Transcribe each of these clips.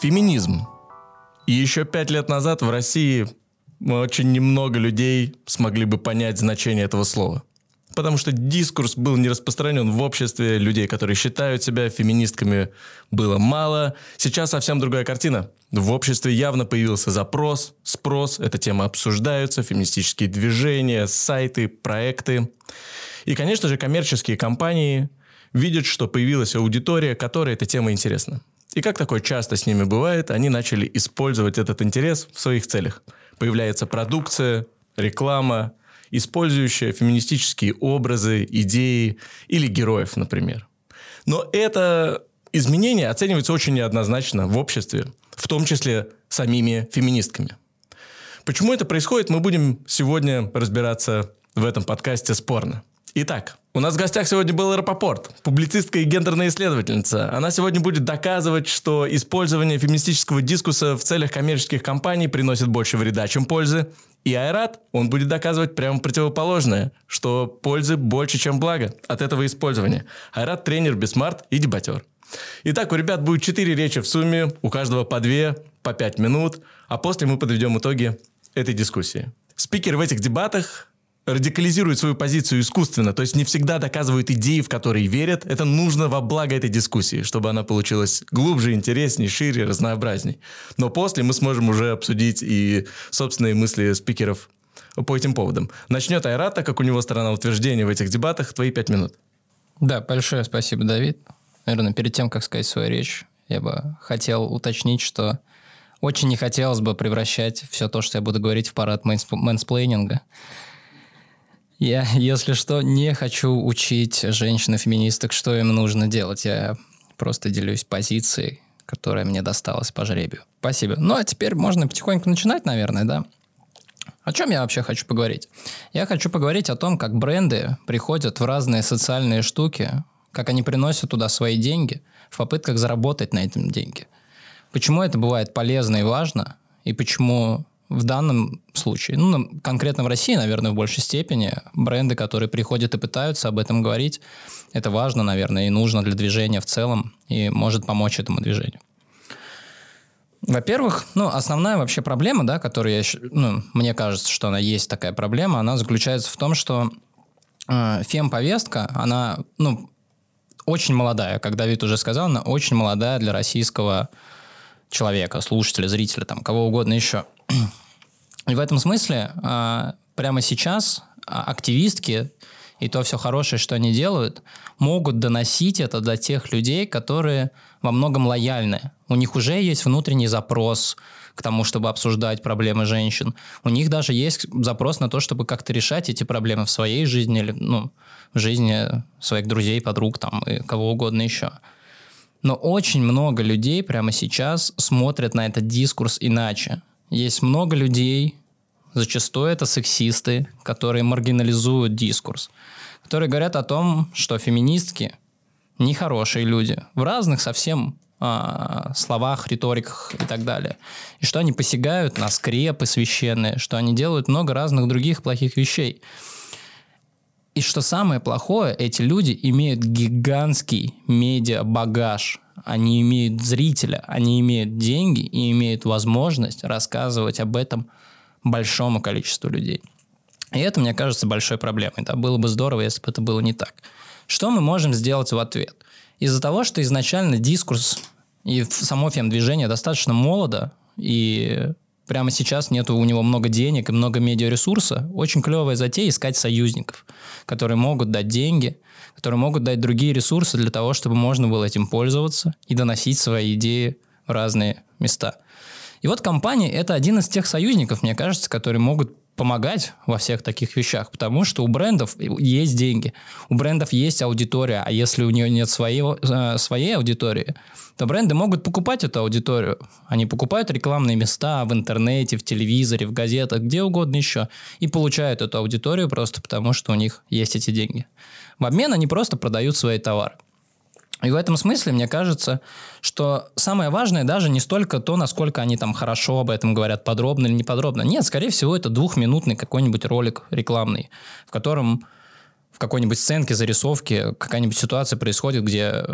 Феминизм. И еще пять лет назад в России очень немного людей смогли бы понять значение этого слова. Потому что дискурс был не распространен в обществе, людей, которые считают себя феминистками, было мало. Сейчас совсем другая картина. В обществе явно появился запрос, спрос, эта тема обсуждаются, феминистические движения, сайты, проекты. И, конечно же, коммерческие компании видят, что появилась аудитория, которой эта тема интересна. И как такое часто с ними бывает, они начали использовать этот интерес в своих целях. Появляется продукция, реклама, использующая феминистические образы, идеи или героев, например. Но это изменение оценивается очень неоднозначно в обществе, в том числе самими феминистками. Почему это происходит, мы будем сегодня разбираться в этом подкасте спорно. Итак, у нас в гостях сегодня был Рапопорт, публицистка и гендерная исследовательница. Она сегодня будет доказывать, что использование феминистического дискурса в целях коммерческих компаний приносит больше вреда, чем пользы. И Айрат, он будет доказывать прямо противоположное, что пользы больше, чем благо от этого использования. Айрат – тренер, бисмарт и дебатер. Итак, у ребят будет четыре речи в сумме, у каждого по две, по пять минут, а после мы подведем итоги этой дискуссии. Спикеры в этих дебатах радикализирует свою позицию искусственно, то есть не всегда доказывают идеи, в которые верят. Это нужно во благо этой дискуссии, чтобы она получилась глубже, интереснее, шире, разнообразней. Но после мы сможем уже обсудить и собственные мысли спикеров по этим поводам. Начнет Айрат, так как у него сторона утверждения в этих дебатах. Твои пять минут. Да, большое спасибо, Давид. Наверное, перед тем, как сказать свою речь, я бы хотел уточнить, что очень не хотелось бы превращать все то, что я буду говорить, в парад мэнсплейнинга. Я, если что, не хочу учить женщин-феминисток, что им нужно делать. Я просто делюсь позицией, которая мне досталась по жребию. Спасибо. Ну, а теперь можно потихоньку начинать, наверное, да? О чем я вообще хочу поговорить? Я хочу поговорить о том, как бренды приходят в разные социальные штуки, как они приносят туда свои деньги в попытках заработать на этом деньги. Почему это бывает полезно и важно, и почему в данном случае, ну, конкретно в России, наверное, в большей степени, бренды, которые приходят и пытаются об этом говорить, это важно, наверное, и нужно для движения в целом, и может помочь этому движению. Во-первых, ну, основная вообще проблема, да, которая, я, ну, мне кажется, что она есть такая проблема, она заключается в том, что э, фем-повестка, она, ну, очень молодая, как Давид уже сказал, она очень молодая для российского человека, слушателя, зрителя, там, кого угодно еще. И в этом смысле а, прямо сейчас а, активистки и то все хорошее, что они делают, могут доносить это до тех людей, которые во многом лояльны. У них уже есть внутренний запрос к тому, чтобы обсуждать проблемы женщин. У них даже есть запрос на то, чтобы как-то решать эти проблемы в своей жизни или ну, в жизни своих друзей, подруг там, и кого угодно еще. Но очень много людей прямо сейчас смотрят на этот дискурс иначе. Есть много людей, зачастую это сексисты, которые маргинализуют дискурс, которые говорят о том, что феминистки нехорошие люди в разных совсем а, словах, риториках и так далее. И что они посягают на скрепы священные, что они делают много разных других плохих вещей. И что самое плохое, эти люди имеют гигантский медиа-багаж. Они имеют зрителя, они имеют деньги и имеют возможность рассказывать об этом большому количеству людей. И это, мне кажется, большой проблемой. Да? Было бы здорово, если бы это было не так. Что мы можем сделать в ответ? Из-за того, что изначально дискурс и само фем-движение достаточно молодо, и прямо сейчас нету у него много денег и много медиаресурса, очень клевая затея искать союзников, которые могут дать деньги, которые могут дать другие ресурсы для того, чтобы можно было этим пользоваться и доносить свои идеи в разные места. И вот компания – это один из тех союзников, мне кажется, которые могут помогать во всех таких вещах, потому что у брендов есть деньги, у брендов есть аудитория, а если у нее нет своего, э, своей аудитории, то бренды могут покупать эту аудиторию. Они покупают рекламные места в интернете, в телевизоре, в газетах, где угодно еще, и получают эту аудиторию просто потому, что у них есть эти деньги. В обмен они просто продают свои товары. И в этом смысле мне кажется, что самое важное даже не столько то, насколько они там хорошо об этом говорят, подробно или неподробно. Нет, скорее всего, это двухминутный какой-нибудь ролик рекламный, в котором в какой-нибудь сценке, зарисовке какая-нибудь ситуация происходит, где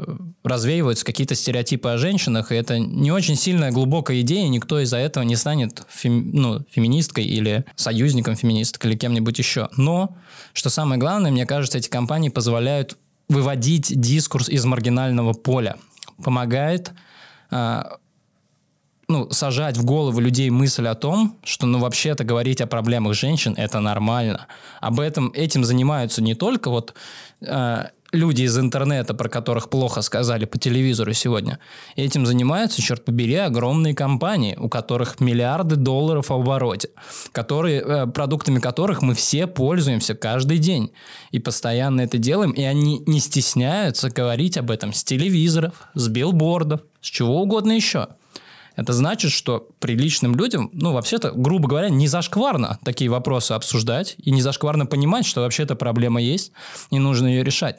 развеиваются какие-то стереотипы о женщинах, и это не очень сильная глубокая идея, никто из-за этого не станет фем, ну, феминисткой или союзником феминисток или кем-нибудь еще. Но, что самое главное, мне кажется, эти компании позволяют выводить дискурс из маргинального поля, помогает а, ну, сажать в голову людей мысль о том, что, ну, вообще-то говорить о проблемах женщин – это нормально. Об этом, этим занимаются не только вот э, люди из интернета, про которых плохо сказали по телевизору сегодня. Этим занимаются, черт побери, огромные компании, у которых миллиарды долларов в обороте, которые, э, продуктами которых мы все пользуемся каждый день. И постоянно это делаем, и они не стесняются говорить об этом с телевизоров, с билбордов, с чего угодно еще. Это значит, что приличным людям, ну, вообще-то, грубо говоря, не зашкварно такие вопросы обсуждать и не зашкварно понимать, что вообще-то проблема есть и нужно ее решать.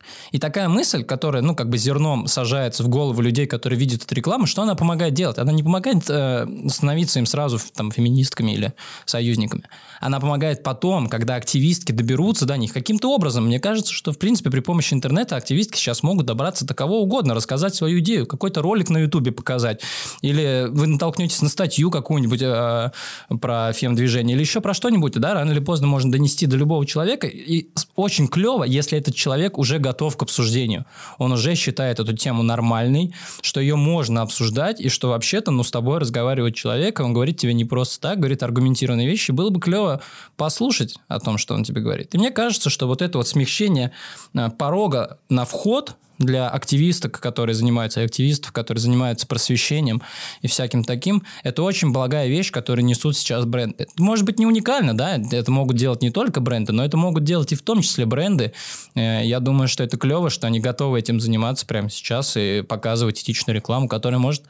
И такая мысль, которая, ну, как бы зерном сажается в голову людей, которые видят эту рекламу, что она помогает делать? Она не помогает э, становиться им сразу там, феминистками или союзниками. Она помогает потом, когда активистки доберутся до них каким-то образом. Мне кажется, что, в принципе, при помощи интернета активистки сейчас могут добраться до кого угодно, рассказать свою идею, какой-то ролик на Ютубе показать. Или вы натолкнетесь на статью какую-нибудь э, про фем-движение, или еще про что-нибудь, да, рано или поздно можно донести до любого человека. И очень клево, если этот человек уже готов к обсуждению. Он уже считает эту тему нормальной, что ее можно обсуждать, и что вообще-то, ну, с тобой разговаривает человек, и он говорит тебе не просто так, говорит аргументированные вещи. Было бы клево послушать о том, что он тебе говорит. И мне кажется, что вот это вот смягчение э, порога на вход для активисток, которые занимаются, и активистов, которые занимаются просвещением и всяким таким, это очень благая вещь, которую несут сейчас бренды. может быть, не уникально, да, это могут делать не только бренды, но это могут делать и в том числе бренды. Э, я думаю, что это клево, что они готовы этим заниматься прямо сейчас и показывать этичную рекламу, которая может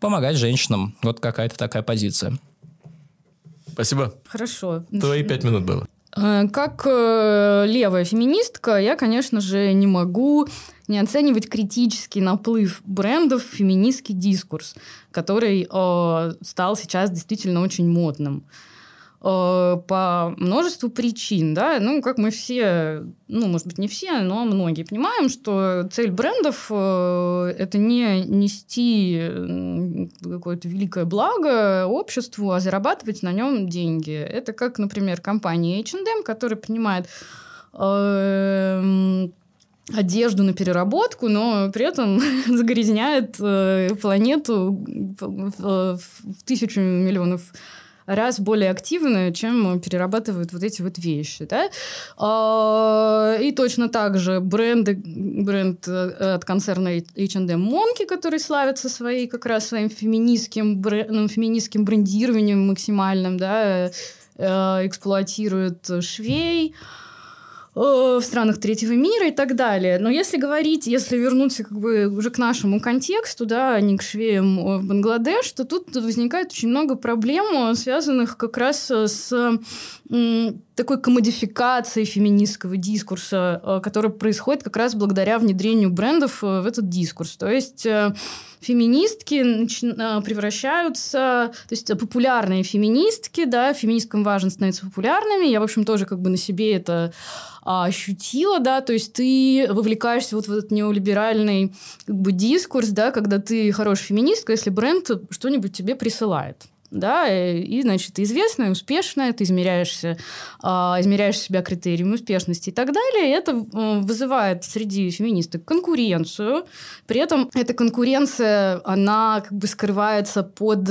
помогать женщинам. Вот какая-то такая позиция. Спасибо. Хорошо. Твои пять минут было. Э, как э, левая феминистка, я, конечно же, не могу не оценивать критический наплыв брендов в феминистский дискурс, который э, стал сейчас действительно очень модным. Э, по множеству причин, да, ну, как мы все, ну, может быть, не все, но многие понимаем, что цель брендов э, это не нести какое-то великое благо обществу, а зарабатывать на нем деньги. Это как, например, компания H&M, которая принимает э, одежду на переработку, но при этом загрязняет э, планету в, в тысячу миллионов раз более активно, чем перерабатывают вот эти вот вещи. Да? А, и точно так же бренды, бренд э, от концерна H&M Monkey, который славится своей, как раз своим феминистским, бренд, ну, феминистским брендированием максимальным, да, э, эксплуатирует швей, Э, в странах третьего мира и так далее. Но если говорить, если вернуться как бы уже к нашему контексту, да, а не к швеям в Бангладеш, то тут возникает очень много проблем, связанных как раз с такой комодификацией феминистского дискурса, э, который происходит как раз благодаря внедрению брендов э, в этот дискурс. То есть феминистки превращаются, то есть популярные феминистки, да, феминисткам важно становиться популярными. Я, в общем, тоже как бы на себе это а, ощутила, да, то есть ты вовлекаешься вот в этот неолиберальный как бы дискурс, да, когда ты хорошая феминистка, если бренд что-нибудь тебе присылает да, и, значит, известная, успешная, ты измеряешься, а, измеряешь себя критериями успешности и так далее, это вызывает среди феминисток конкуренцию, при этом эта конкуренция, она как бы скрывается под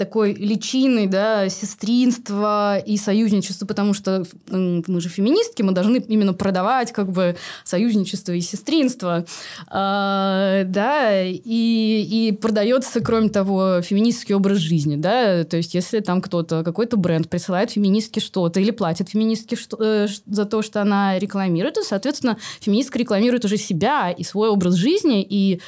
такой личиной, да, сестринства и союзничества, потому что мы же феминистки, мы должны именно продавать как бы союзничество и сестринство, а, да, и, и продается, кроме того, феминистский образ жизни, да, то есть если там кто-то, какой-то бренд присылает феминистке что-то или платит феминистке что, э, за то, что она рекламирует, то, соответственно, феминистка рекламирует уже себя и свой образ жизни, и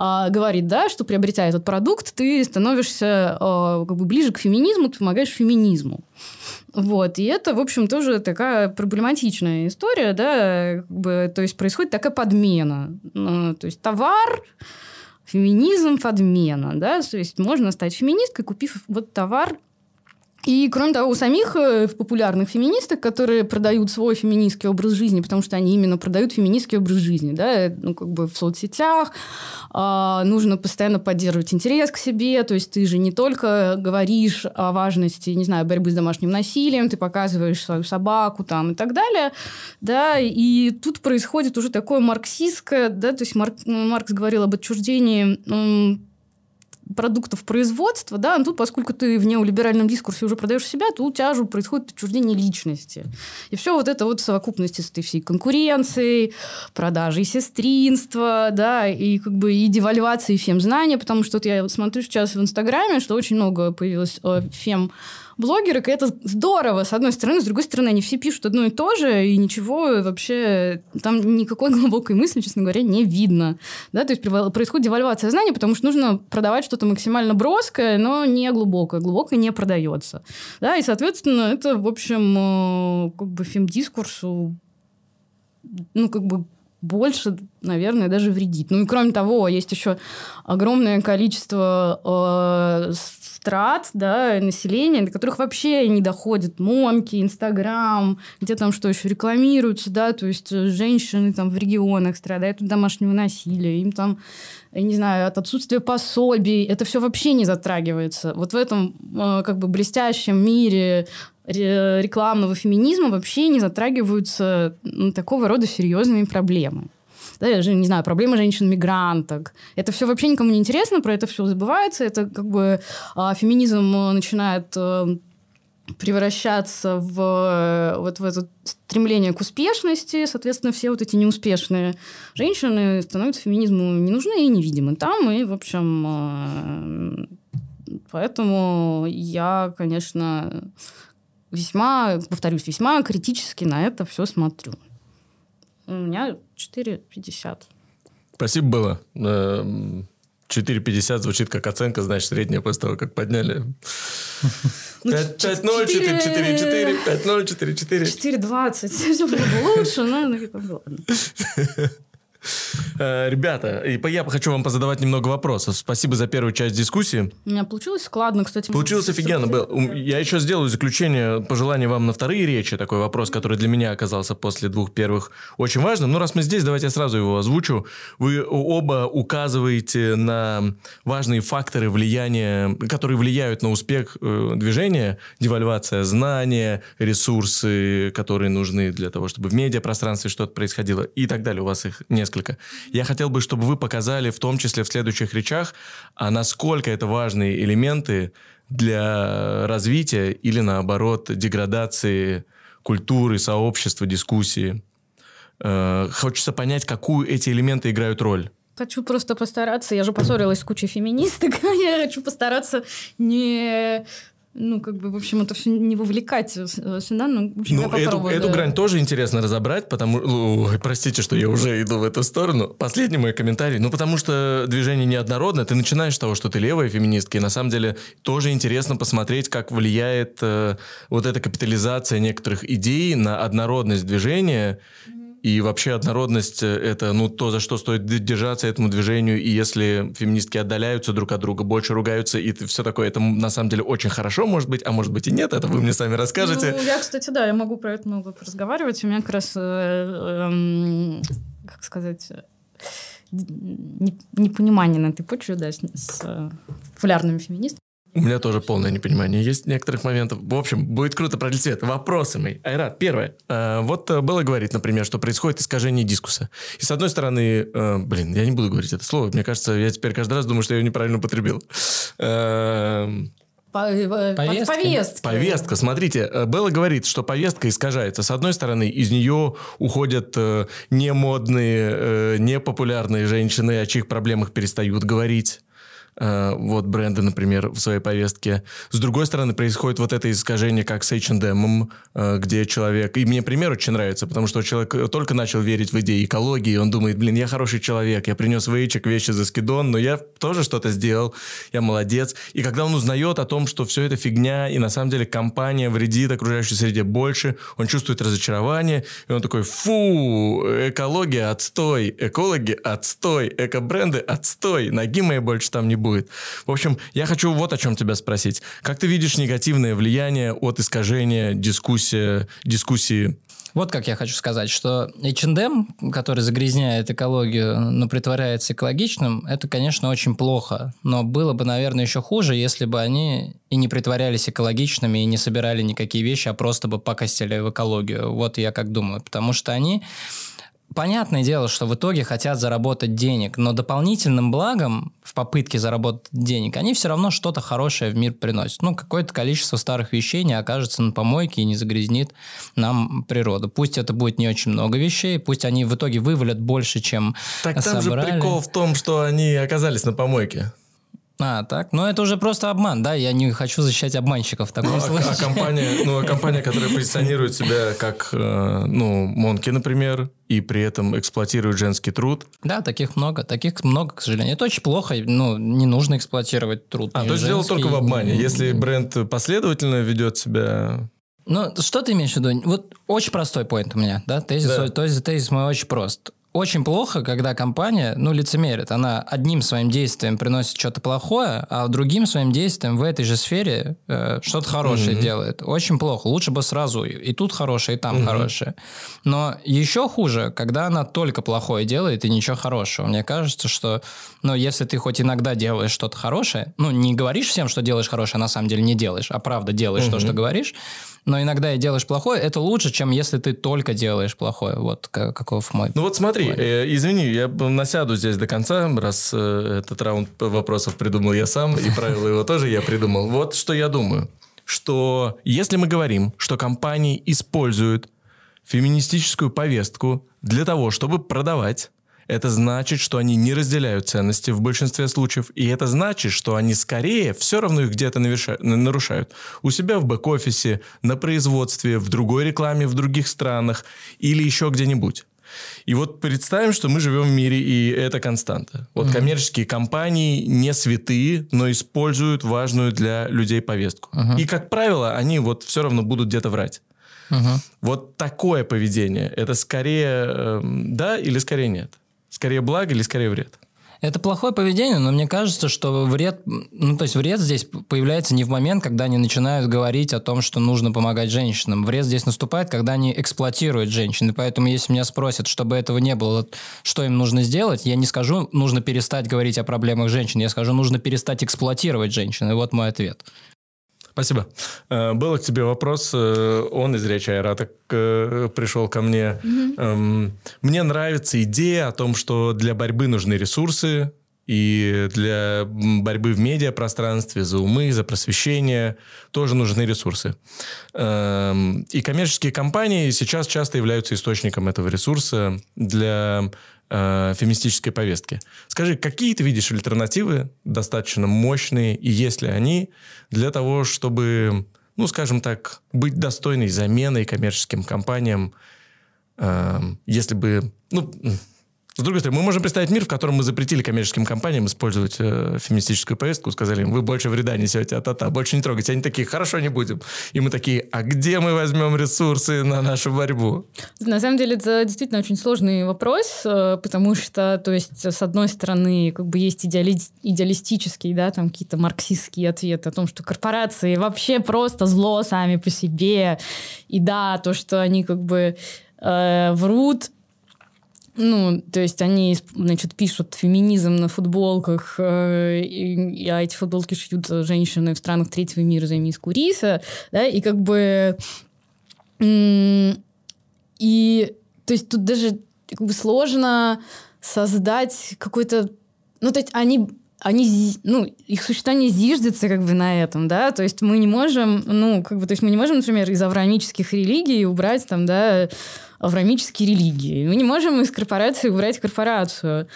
а, говорит, да, что приобретя этот продукт, ты становишься а, как бы ближе к феминизму, ты помогаешь феминизму. Вот, и это, в общем, тоже такая проблематичная история, да, как бы, то есть происходит такая подмена. Ну, то есть товар, феминизм, подмена, да, то есть можно стать феминисткой, купив вот товар И, кроме того, у самих э, популярных феминисток, которые продают свой феминистский образ жизни, потому что они именно продают феминистский образ жизни, да, ну, как бы в соцсетях, э, нужно постоянно поддерживать интерес к себе, то есть ты же не только говоришь о важности, не знаю, борьбы с домашним насилием, ты показываешь свою собаку там и так далее, да, и тут происходит уже такое марксистское, да, то есть Марк, Маркс говорил об отчуждении продуктов производства, да, но тут, поскольку ты в неолиберальном дискурсе уже продаешь себя, то у тебя же происходит отчуждение личности. И все вот это вот в совокупности с этой всей конкуренцией, продажей сестринства, да, и как бы и девальвацией фем-знания, потому что вот я смотрю сейчас в Инстаграме, что очень много появилось фем блогеры, это здорово, с одной стороны, с другой стороны, они все пишут одно и то же, и ничего вообще, там никакой глубокой мысли, честно говоря, не видно. Да, то есть происходит девальвация знания, потому что нужно продавать что-то максимально броское, но не глубокое. Глубокое не продается. Да, и, соответственно, это, в общем, э, как бы фем-дискурсу ну, как бы больше, наверное, даже вредит. Ну и кроме того, есть еще огромное количество э, страт да, населения, до которых вообще не доходят Монки, Инстаграм, где там что еще рекламируются, да, то есть э, женщины там в регионах страдают от домашнего насилия, им там, я не знаю, от отсутствия пособий, это все вообще не затрагивается. Вот в этом э, как бы блестящем мире рекламного феминизма вообще не затрагиваются такого рода серьезными проблемы. Да, я же не знаю, проблемы женщин-мигранток. Это все вообще никому не интересно, про это все забывается. Это как бы а, феминизм начинает а, превращаться в э, вот в это стремление к успешности, соответственно, все вот эти неуспешные женщины становятся феминизму не нужны и невидимы там, и, в общем, э, поэтому я, конечно, весьма, повторюсь, весьма критически на это все смотрю. У меня 4,50. Спасибо было. 4,50 эм, звучит как оценка, значит, средняя после того, как подняли. 5-0, 4-4-4, 5-0, 4-4. 4-20. Все было лучше, но ладно. Э, ребята, я хочу вам позадавать немного вопросов. Спасибо за первую часть дискуссии. У меня получилось складно, кстати. Получилось офигенно. Был. Я еще сделаю заключение, пожелание вам на вторые речи. Такой вопрос, который для меня оказался после двух первых очень важным. Ну, раз мы здесь, давайте я сразу его озвучу. Вы оба указываете на важные факторы влияния, которые влияют на успех э, движения. Девальвация знания, ресурсы, которые нужны для того, чтобы в медиапространстве что-то происходило и так далее. У вас их несколько. Я хотел бы, чтобы вы показали, в том числе в следующих речах, а насколько это важные элементы для развития или, наоборот, деградации культуры, сообщества, дискуссии. Э, хочется понять, какую эти элементы играют роль. Хочу просто постараться, я же поссорилась с кучей феминисток, я хочу постараться не ну, как бы, в общем, это все не вовлекать сюда, ну, в общем, ну, я эту, да. эту грань тоже интересно разобрать, потому... Ой, простите, что я уже иду в эту сторону. Последний мой комментарий. Ну, потому что движение неоднородное. Ты начинаешь с того, что ты левая феминистка, и на самом деле тоже интересно посмотреть, как влияет э, вот эта капитализация некоторых идей на однородность движения, и вообще однородность – это ну, то, за что стоит держаться этому движению. И если феминистки отдаляются друг от друга, больше ругаются, и все такое, это на самом деле очень хорошо, может быть, а может быть и нет, это вы мне сами расскажете. Ну, я, кстати, да, я могу про это много разговаривать. У меня как раз, э, э, как сказать, непонимание на этой почве, да, с, с э, популярными феминистками. У меня тоже полное непонимание. Есть некоторых моментов. В общем, будет круто продлить свет. Вопросы мои. Айрат, первое. Э, вот э, было говорить, например, что происходит искажение дискуса. И с одной стороны, э, блин, я не буду говорить это слово. Мне кажется, я теперь каждый раз думаю, что я его неправильно употребил. Повестка. Повестка. Повестка. Смотрите, Белла говорит, что повестка искажается. С одной стороны, из нее уходят не модные, не популярные женщины, о чьих проблемах перестают говорить. Э, вот бренды, например, в своей повестке. С другой стороны, происходит вот это искажение, как с H&M, где человек... И мне пример очень нравится, потому что человек только начал верить в идеи экологии, он думает, блин, я хороший человек, я принес в Эйчек вещи за скидон, но я тоже что-то сделал, я молодец. И когда он узнает о том, что все это фигня, и на самом деле компания вредит окружающей среде больше, он чувствует разочарование, и он такой, фу, экология, отстой, экологи, отстой, эко-бренды, отстой, ноги моей больше там не будет будет. В общем, я хочу вот о чем тебя спросить. Как ты видишь негативное влияние от искажения дискуссии, дискуссии вот как я хочу сказать, что H&M, который загрязняет экологию, но притворяется экологичным, это, конечно, очень плохо. Но было бы, наверное, еще хуже, если бы они и не притворялись экологичными, и не собирали никакие вещи, а просто бы покостили в экологию. Вот я как думаю. Потому что они понятное дело, что в итоге хотят заработать денег, но дополнительным благом в попытке заработать денег они все равно что-то хорошее в мир приносят. Ну, какое-то количество старых вещей не окажется на помойке и не загрязнит нам природу. Пусть это будет не очень много вещей, пусть они в итоге вывалят больше, чем Так там собрали. же прикол в том, что они оказались на помойке. А, так? Но это уже просто обман, да? Я не хочу защищать обманщиков в таком ну, случае. А, а компания, ну, а компания, которая позиционирует себя как, э, ну, Монки, например, и при этом эксплуатирует женский труд. Да, таких много. Таких много, к сожалению. Это очень плохо. Ну, не нужно эксплуатировать труд. А, то есть дело только в обмане. Если бренд последовательно ведет себя ну, что ты имеешь в виду? Вот очень простой поинт у меня, да? Тезис, да. Тезис, тезис мой очень прост очень плохо, когда компания, ну, лицемерит. Она одним своим действием приносит что-то плохое, а другим своим действием в этой же сфере э, что-то хорошее mm-hmm. делает. Очень плохо. Лучше бы сразу и тут хорошее, и там mm-hmm. хорошее. Но еще хуже, когда она только плохое делает и ничего хорошего. Мне кажется, что, ну, если ты хоть иногда делаешь что-то хорошее, ну, не говоришь всем, что делаешь хорошее, а на самом деле не делаешь, а правда делаешь mm-hmm. то, что говоришь, но иногда и делаешь плохое, это лучше, чем если ты только делаешь плохое. Вот каков мой. Ну вот смотри, э, извини, я насяду здесь до конца, раз э, этот раунд вопросов придумал я сам, и правила его тоже я придумал. Вот что я думаю. Что если мы говорим, что компании используют феминистическую повестку для того, чтобы продавать, это значит, что они не разделяют ценности в большинстве случаев, и это значит, что они скорее все равно их где-то нарушают. У себя в бэк-офисе, на производстве, в другой рекламе в других странах или еще где-нибудь. И вот представим, что мы живем в мире, и это константа. Вот mm-hmm. коммерческие компании не святые, но используют важную для людей повестку. Uh-huh. И, как правило, они вот все равно будут где-то врать. Uh-huh. Вот такое поведение, это скорее э, да или скорее нет? Скорее благо или скорее вред? Это плохое поведение, но мне кажется, что вред, ну то есть вред здесь появляется не в момент, когда они начинают говорить о том, что нужно помогать женщинам. Вред здесь наступает, когда они эксплуатируют женщин. И поэтому, если меня спросят, чтобы этого не было, что им нужно сделать, я не скажу, нужно перестать говорить о проблемах женщин, я скажу, нужно перестать эксплуатировать женщин. И вот мой ответ. Спасибо. Э, был к тебе вопрос. Э, он из Речи Айрата э, пришел ко мне. Угу. Мне нравится идея о том, что для борьбы нужны ресурсы, и для борьбы в медиапространстве, за умы, за просвещение тоже нужны ресурсы. Эм, и коммерческие компании сейчас часто являются источником этого ресурса для э, феминистической повестки. Скажи, какие ты видишь альтернативы достаточно мощные, и есть ли они для того, чтобы, ну, скажем так, быть достойной заменой коммерческим компаниям, э, если бы, ну, с другой стороны, мы можем представить мир, в котором мы запретили коммерческим компаниям использовать э, феминистическую повестку, сказали им, вы больше вреда несете, а-та-та, больше не трогайте. Они такие, хорошо, не будем. И мы такие, а где мы возьмем ресурсы на нашу борьбу? На самом деле, это действительно очень сложный вопрос, э, потому что, то есть, с одной стороны, как бы есть идеали... идеалистические, да, там какие-то марксистские ответы о том, что корпорации вообще просто зло сами по себе. И да, то, что они как бы э, врут, ну, то есть они, значит, пишут феминизм на футболках, э, и, а эти футболки шьют женщины в странах третьего мира за миску риса, да, и как бы... И, то есть тут даже как бы сложно создать какой-то... Ну, то есть они они, ну, их существование зиждется как бы на этом, да, то есть мы не можем, ну, как бы, то есть мы не можем, например, из авраамических религий убрать там, да, авраамические религии. Мы не можем из корпорации убрать корпорацию.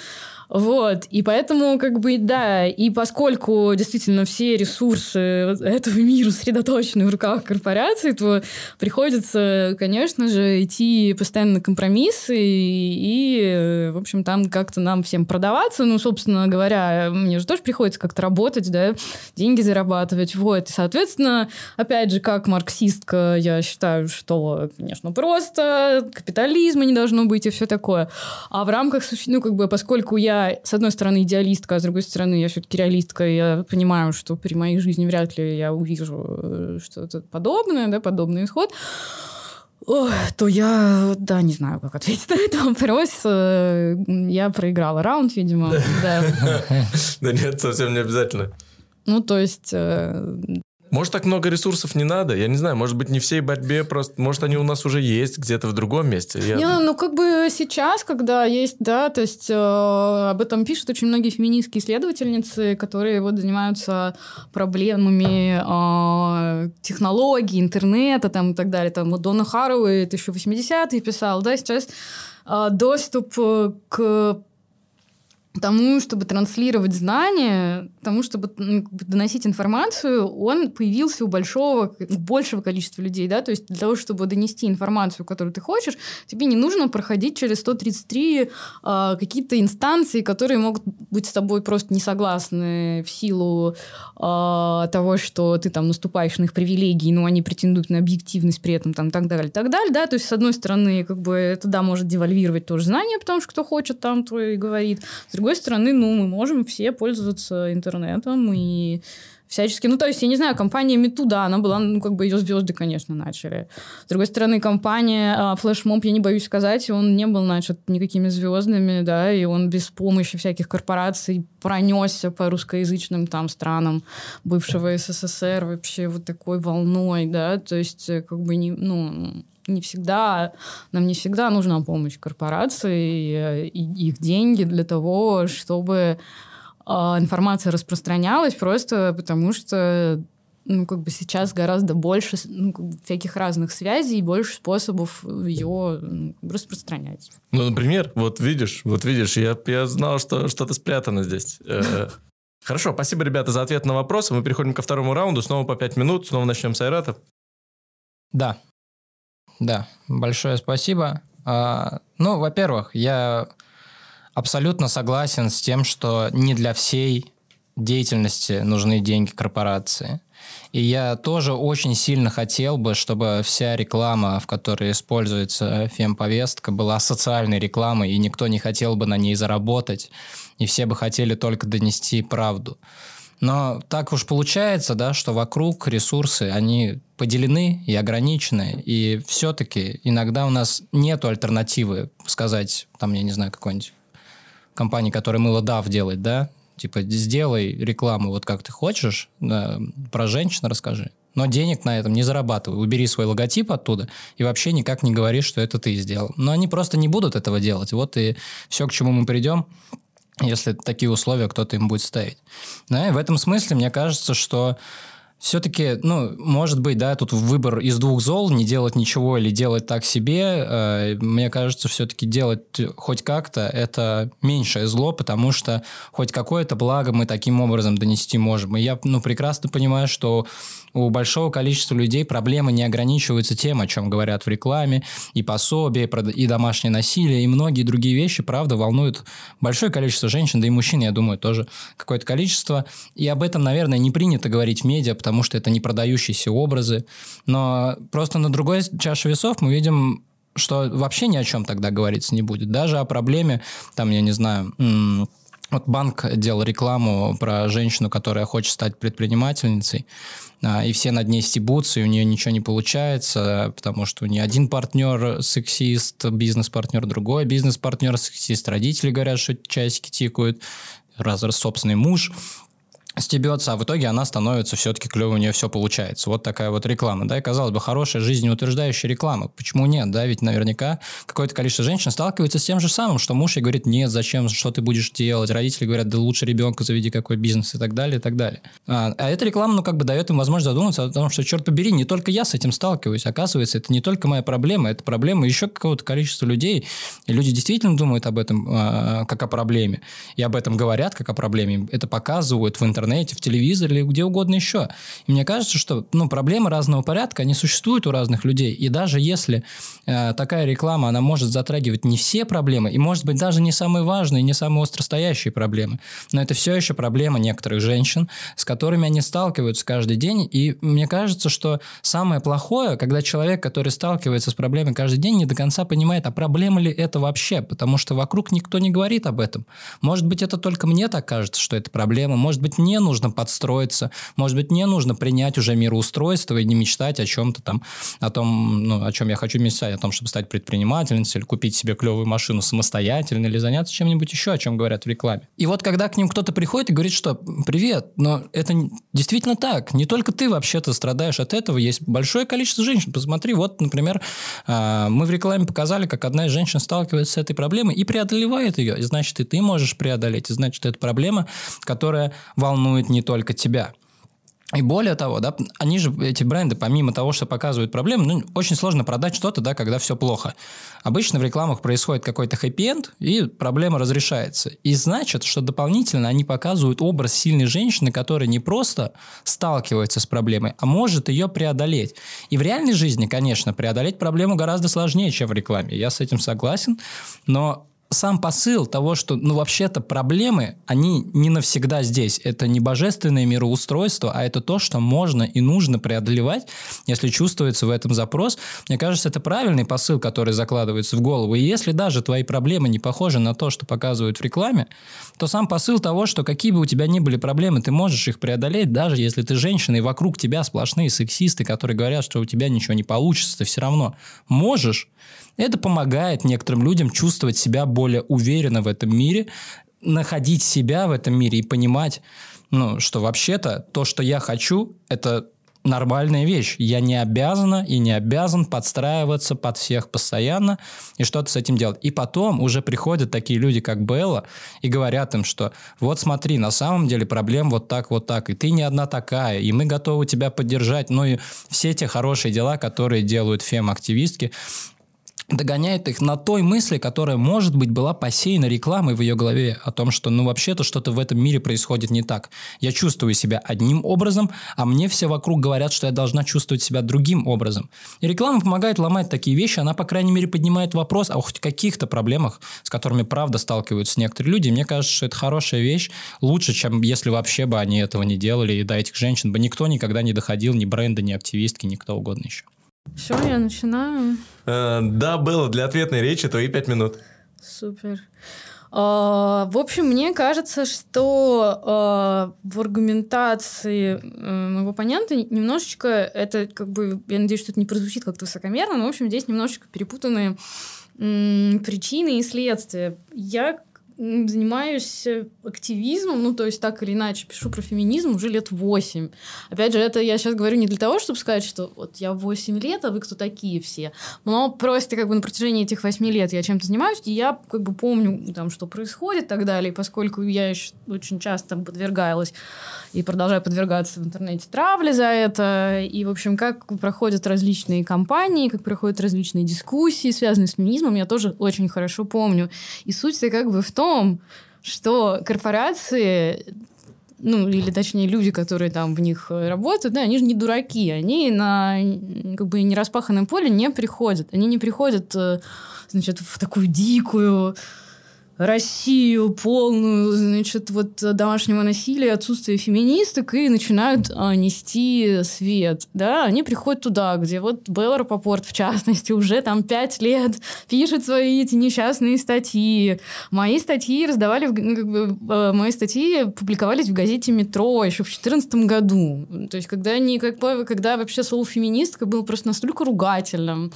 Вот. И поэтому, как бы, да, и поскольку действительно все ресурсы этого мира сосредоточены в руках корпораций, то приходится, конечно же, идти постоянно на компромиссы и, и в общем, там как-то нам всем продаваться. Ну, собственно говоря, мне же тоже приходится как-то работать, да, деньги зарабатывать. Вот. И, соответственно, опять же, как марксистка, я считаю, что, конечно, просто капитализма не должно быть и все такое. А в рамках, ну, как бы, поскольку я, с одной стороны, идеалистка, а с другой стороны, я все-таки реалистка, я понимаю, что при моей жизни вряд ли я увижу э, что-то подобное, да, подобный исход, Ой, то я, да, не знаю, как ответить на этот вопрос. Э, я проиграла раунд, видимо. Да, да нет, совсем не обязательно. Ну, то есть, э, может, так много ресурсов не надо? Я не знаю, может быть, не всей борьбе просто... Может, они у нас уже есть где-то в другом месте? Я... Не, ну, как бы сейчас, когда есть, да, то есть э, об этом пишут очень многие феминистские исследовательницы, которые вот занимаются проблемами э, технологий, интернета там и так далее. Там вот Дона Харуэй, это еще 80-е писал, да, сейчас э, доступ к тому, чтобы транслировать знания, тому, чтобы ну, доносить информацию, он появился у большого, большего количества людей, да, то есть для того, чтобы донести информацию, которую ты хочешь, тебе не нужно проходить через 133 э, а, какие-то инстанции, которые могут быть с тобой просто не согласны в силу э, того, что ты там наступаешь на их привилегии, но они претендуют на объективность при этом, там, так далее, так далее, да, то есть, с одной стороны, как бы это, да, может девальвировать тоже знания, потому что кто хочет, там, то и говорит, с другой стороны, ну, мы можем все пользоваться интернетом и всячески. Ну, то есть, я не знаю, компания Мету, да, она была, ну, как бы ее звезды, конечно, начали. С другой стороны, компания а, Флешмоб, я не боюсь сказать, он не был начат никакими звездами, да, и он без помощи всяких корпораций пронесся по русскоязычным там странам бывшего СССР вообще вот такой волной, да, то есть, э, как бы, не, ну, не всегда, нам не всегда нужна помощь корпораций и их деньги для того, чтобы а, информация распространялась, просто потому что ну, как бы сейчас гораздо больше ну, как бы всяких разных связей и больше способов ее ну, распространять. Ну, например, вот видишь, вот видишь, я, я знал, что что-то спрятано здесь. Э, хорошо, спасибо, ребята, за ответ на вопросы. Мы переходим ко второму раунду. Снова по пять минут. Снова начнем с Айрата. Да, да, большое спасибо. А, ну, во-первых, я абсолютно согласен с тем, что не для всей деятельности нужны деньги корпорации. И я тоже очень сильно хотел бы, чтобы вся реклама, в которой используется фемповестка, была социальной рекламой, и никто не хотел бы на ней заработать, и все бы хотели только донести правду. Но так уж получается, да, что вокруг ресурсы, они поделены и ограничены, и все-таки иногда у нас нет альтернативы сказать, там, я не знаю, какой-нибудь компании, которая мыло DAF делает, да, типа, сделай рекламу вот как ты хочешь, да, про женщин расскажи, но денег на этом не зарабатывай. Убери свой логотип оттуда и вообще никак не говори, что это ты сделал. Но они просто не будут этого делать. Вот и все, к чему мы придем если такие условия кто-то им будет ставить. Да, и в этом смысле мне кажется, что все-таки, ну, может быть, да, тут выбор из двух зол, не делать ничего или делать так себе. Э, мне кажется, все-таки делать хоть как-то это меньшее зло, потому что хоть какое-то благо мы таким образом донести можем. И я, ну, прекрасно понимаю, что у большого количества людей проблемы не ограничиваются тем, о чем говорят в рекламе, и пособие, и домашнее насилие, и многие другие вещи, правда, волнуют большое количество женщин, да и мужчин, я думаю, тоже какое-то количество. И об этом, наверное, не принято говорить в медиа, потому что это не продающиеся образы. Но просто на другой чаше весов мы видим что вообще ни о чем тогда говориться не будет. Даже о проблеме, там, я не знаю, вот банк делал рекламу про женщину, которая хочет стать предпринимательницей, а, и все над ней стебутся, и у нее ничего не получается, потому что у нее один партнер сексист, бизнес-партнер другой, бизнес-партнер сексист, родители говорят, что часики тикают, раз собственный муж стебется, а в итоге она становится все-таки клевой, у нее все получается. Вот такая вот реклама, да, и казалось бы, хорошая жизнеутверждающая реклама. Почему нет, да, ведь наверняка какое-то количество женщин сталкивается с тем же самым, что муж ей говорит, нет, зачем, что ты будешь делать, родители говорят, да лучше ребенка заведи какой бизнес? и так далее, и так далее. А, а эта реклама, ну, как бы дает им возможность задуматься о том, что, черт побери, не только я с этим сталкиваюсь, оказывается, это не только моя проблема, это проблема еще какого-то количества людей, и люди действительно думают об этом а, как о проблеме, и об этом говорят как о проблеме, это показывают в интернете, интернете, в телевизоре или где угодно еще. И мне кажется, что ну, проблемы разного порядка, они существуют у разных людей. И даже если э, такая реклама, она может затрагивать не все проблемы, и может быть даже не самые важные, не самые остростоящие проблемы, но это все еще проблема некоторых женщин, с которыми они сталкиваются каждый день. И мне кажется, что самое плохое, когда человек, который сталкивается с проблемой каждый день, не до конца понимает, а проблема ли это вообще, потому что вокруг никто не говорит об этом. Может быть, это только мне так кажется, что это проблема. Может быть, мне нужно подстроиться. Может быть, мне нужно принять уже мироустройство и не мечтать о чем-то там, о том, ну, о чем я хочу мечтать, о том, чтобы стать предпринимательницей или купить себе клевую машину самостоятельно или заняться чем-нибудь еще, о чем говорят в рекламе. И вот когда к ним кто-то приходит и говорит, что «Привет, но это действительно так. Не только ты вообще-то страдаешь от этого. Есть большое количество женщин. Посмотри, вот, например, а, мы в рекламе показали, как одна из женщин сталкивается с этой проблемой и преодолевает ее. И значит, и ты можешь преодолеть. И значит, это проблема, которая волнует не только тебя. И более того, да, они же, эти бренды, помимо того, что показывают проблемы, ну, очень сложно продать что-то, да, когда все плохо. Обычно в рекламах происходит какой-то хэппи-энд, и проблема разрешается. И значит, что дополнительно они показывают образ сильной женщины, которая не просто сталкивается с проблемой, а может ее преодолеть. И в реальной жизни, конечно, преодолеть проблему гораздо сложнее, чем в рекламе. Я с этим согласен, но сам посыл того, что, ну, вообще-то проблемы, они не навсегда здесь. Это не божественное мироустройство, а это то, что можно и нужно преодолевать, если чувствуется в этом запрос. Мне кажется, это правильный посыл, который закладывается в голову. И если даже твои проблемы не похожи на то, что показывают в рекламе, то сам посыл того, что какие бы у тебя ни были проблемы, ты можешь их преодолеть, даже если ты женщина, и вокруг тебя сплошные сексисты, которые говорят, что у тебя ничего не получится, ты все равно можешь, это помогает некоторым людям чувствовать себя более уверенно в этом мире, находить себя в этом мире и понимать, ну, что вообще-то то, что я хочу, это нормальная вещь. Я не обязана и не обязан подстраиваться под всех постоянно и что-то с этим делать. И потом уже приходят такие люди, как Белла, и говорят им, что вот смотри, на самом деле проблем вот так, вот так, и ты не одна такая, и мы готовы тебя поддержать. Ну и все те хорошие дела, которые делают фем-активистки, догоняет их на той мысли, которая, может быть, была посеяна рекламой в ее голове о том, что, ну, вообще-то что-то в этом мире происходит не так. Я чувствую себя одним образом, а мне все вокруг говорят, что я должна чувствовать себя другим образом. И реклама помогает ломать такие вещи, она, по крайней мере, поднимает вопрос о хоть каких-то проблемах, с которыми, правда, сталкиваются некоторые люди. И мне кажется, что это хорошая вещь, лучше, чем если вообще бы они этого не делали, и до этих женщин бы никто никогда не доходил, ни бренды, ни активистки, никто угодно еще. Все, я начинаю. Э, да, было для ответной речи твои пять минут. Супер. А, в общем, мне кажется, что а, в аргументации э, моего оппонента немножечко это как бы, я надеюсь, что это не прозвучит как-то высокомерно, но, в общем, здесь немножечко перепутанные причины и следствия. Я занимаюсь э, активизмом, ну, то есть так или иначе пишу про феминизм уже лет восемь. Опять же, это я сейчас говорю не для того, чтобы сказать, что вот я восемь лет, а вы кто такие все. Но просто как бы на протяжении этих восьми лет я чем-то занимаюсь, и я как бы помню там, что происходит и так далее, и поскольку я еще очень часто подвергалась и продолжаю подвергаться в интернете травле за это, и, в общем, как проходят различные кампании, как проходят различные дискуссии, связанные с феминизмом, я тоже очень хорошо помню. И суть-то как бы в том, что корпорации ну, или точнее люди, которые там в них работают, да, они же не дураки, они на как бы не распаханном поле не приходят. Они не приходят, э, значит, в такую дикую Россию полную, значит, вот домашнего насилия, отсутствие феминисток и начинают а, нести свет, да, они приходят туда, где вот Белла Рапопорт, в частности, уже там пять лет пишет свои эти несчастные статьи. Мои статьи раздавали, ну, как бы, а, мои статьи публиковались в газете «Метро» еще в 2014 году. То есть, когда, они, как, когда вообще слово «феминистка» было просто настолько ругательным,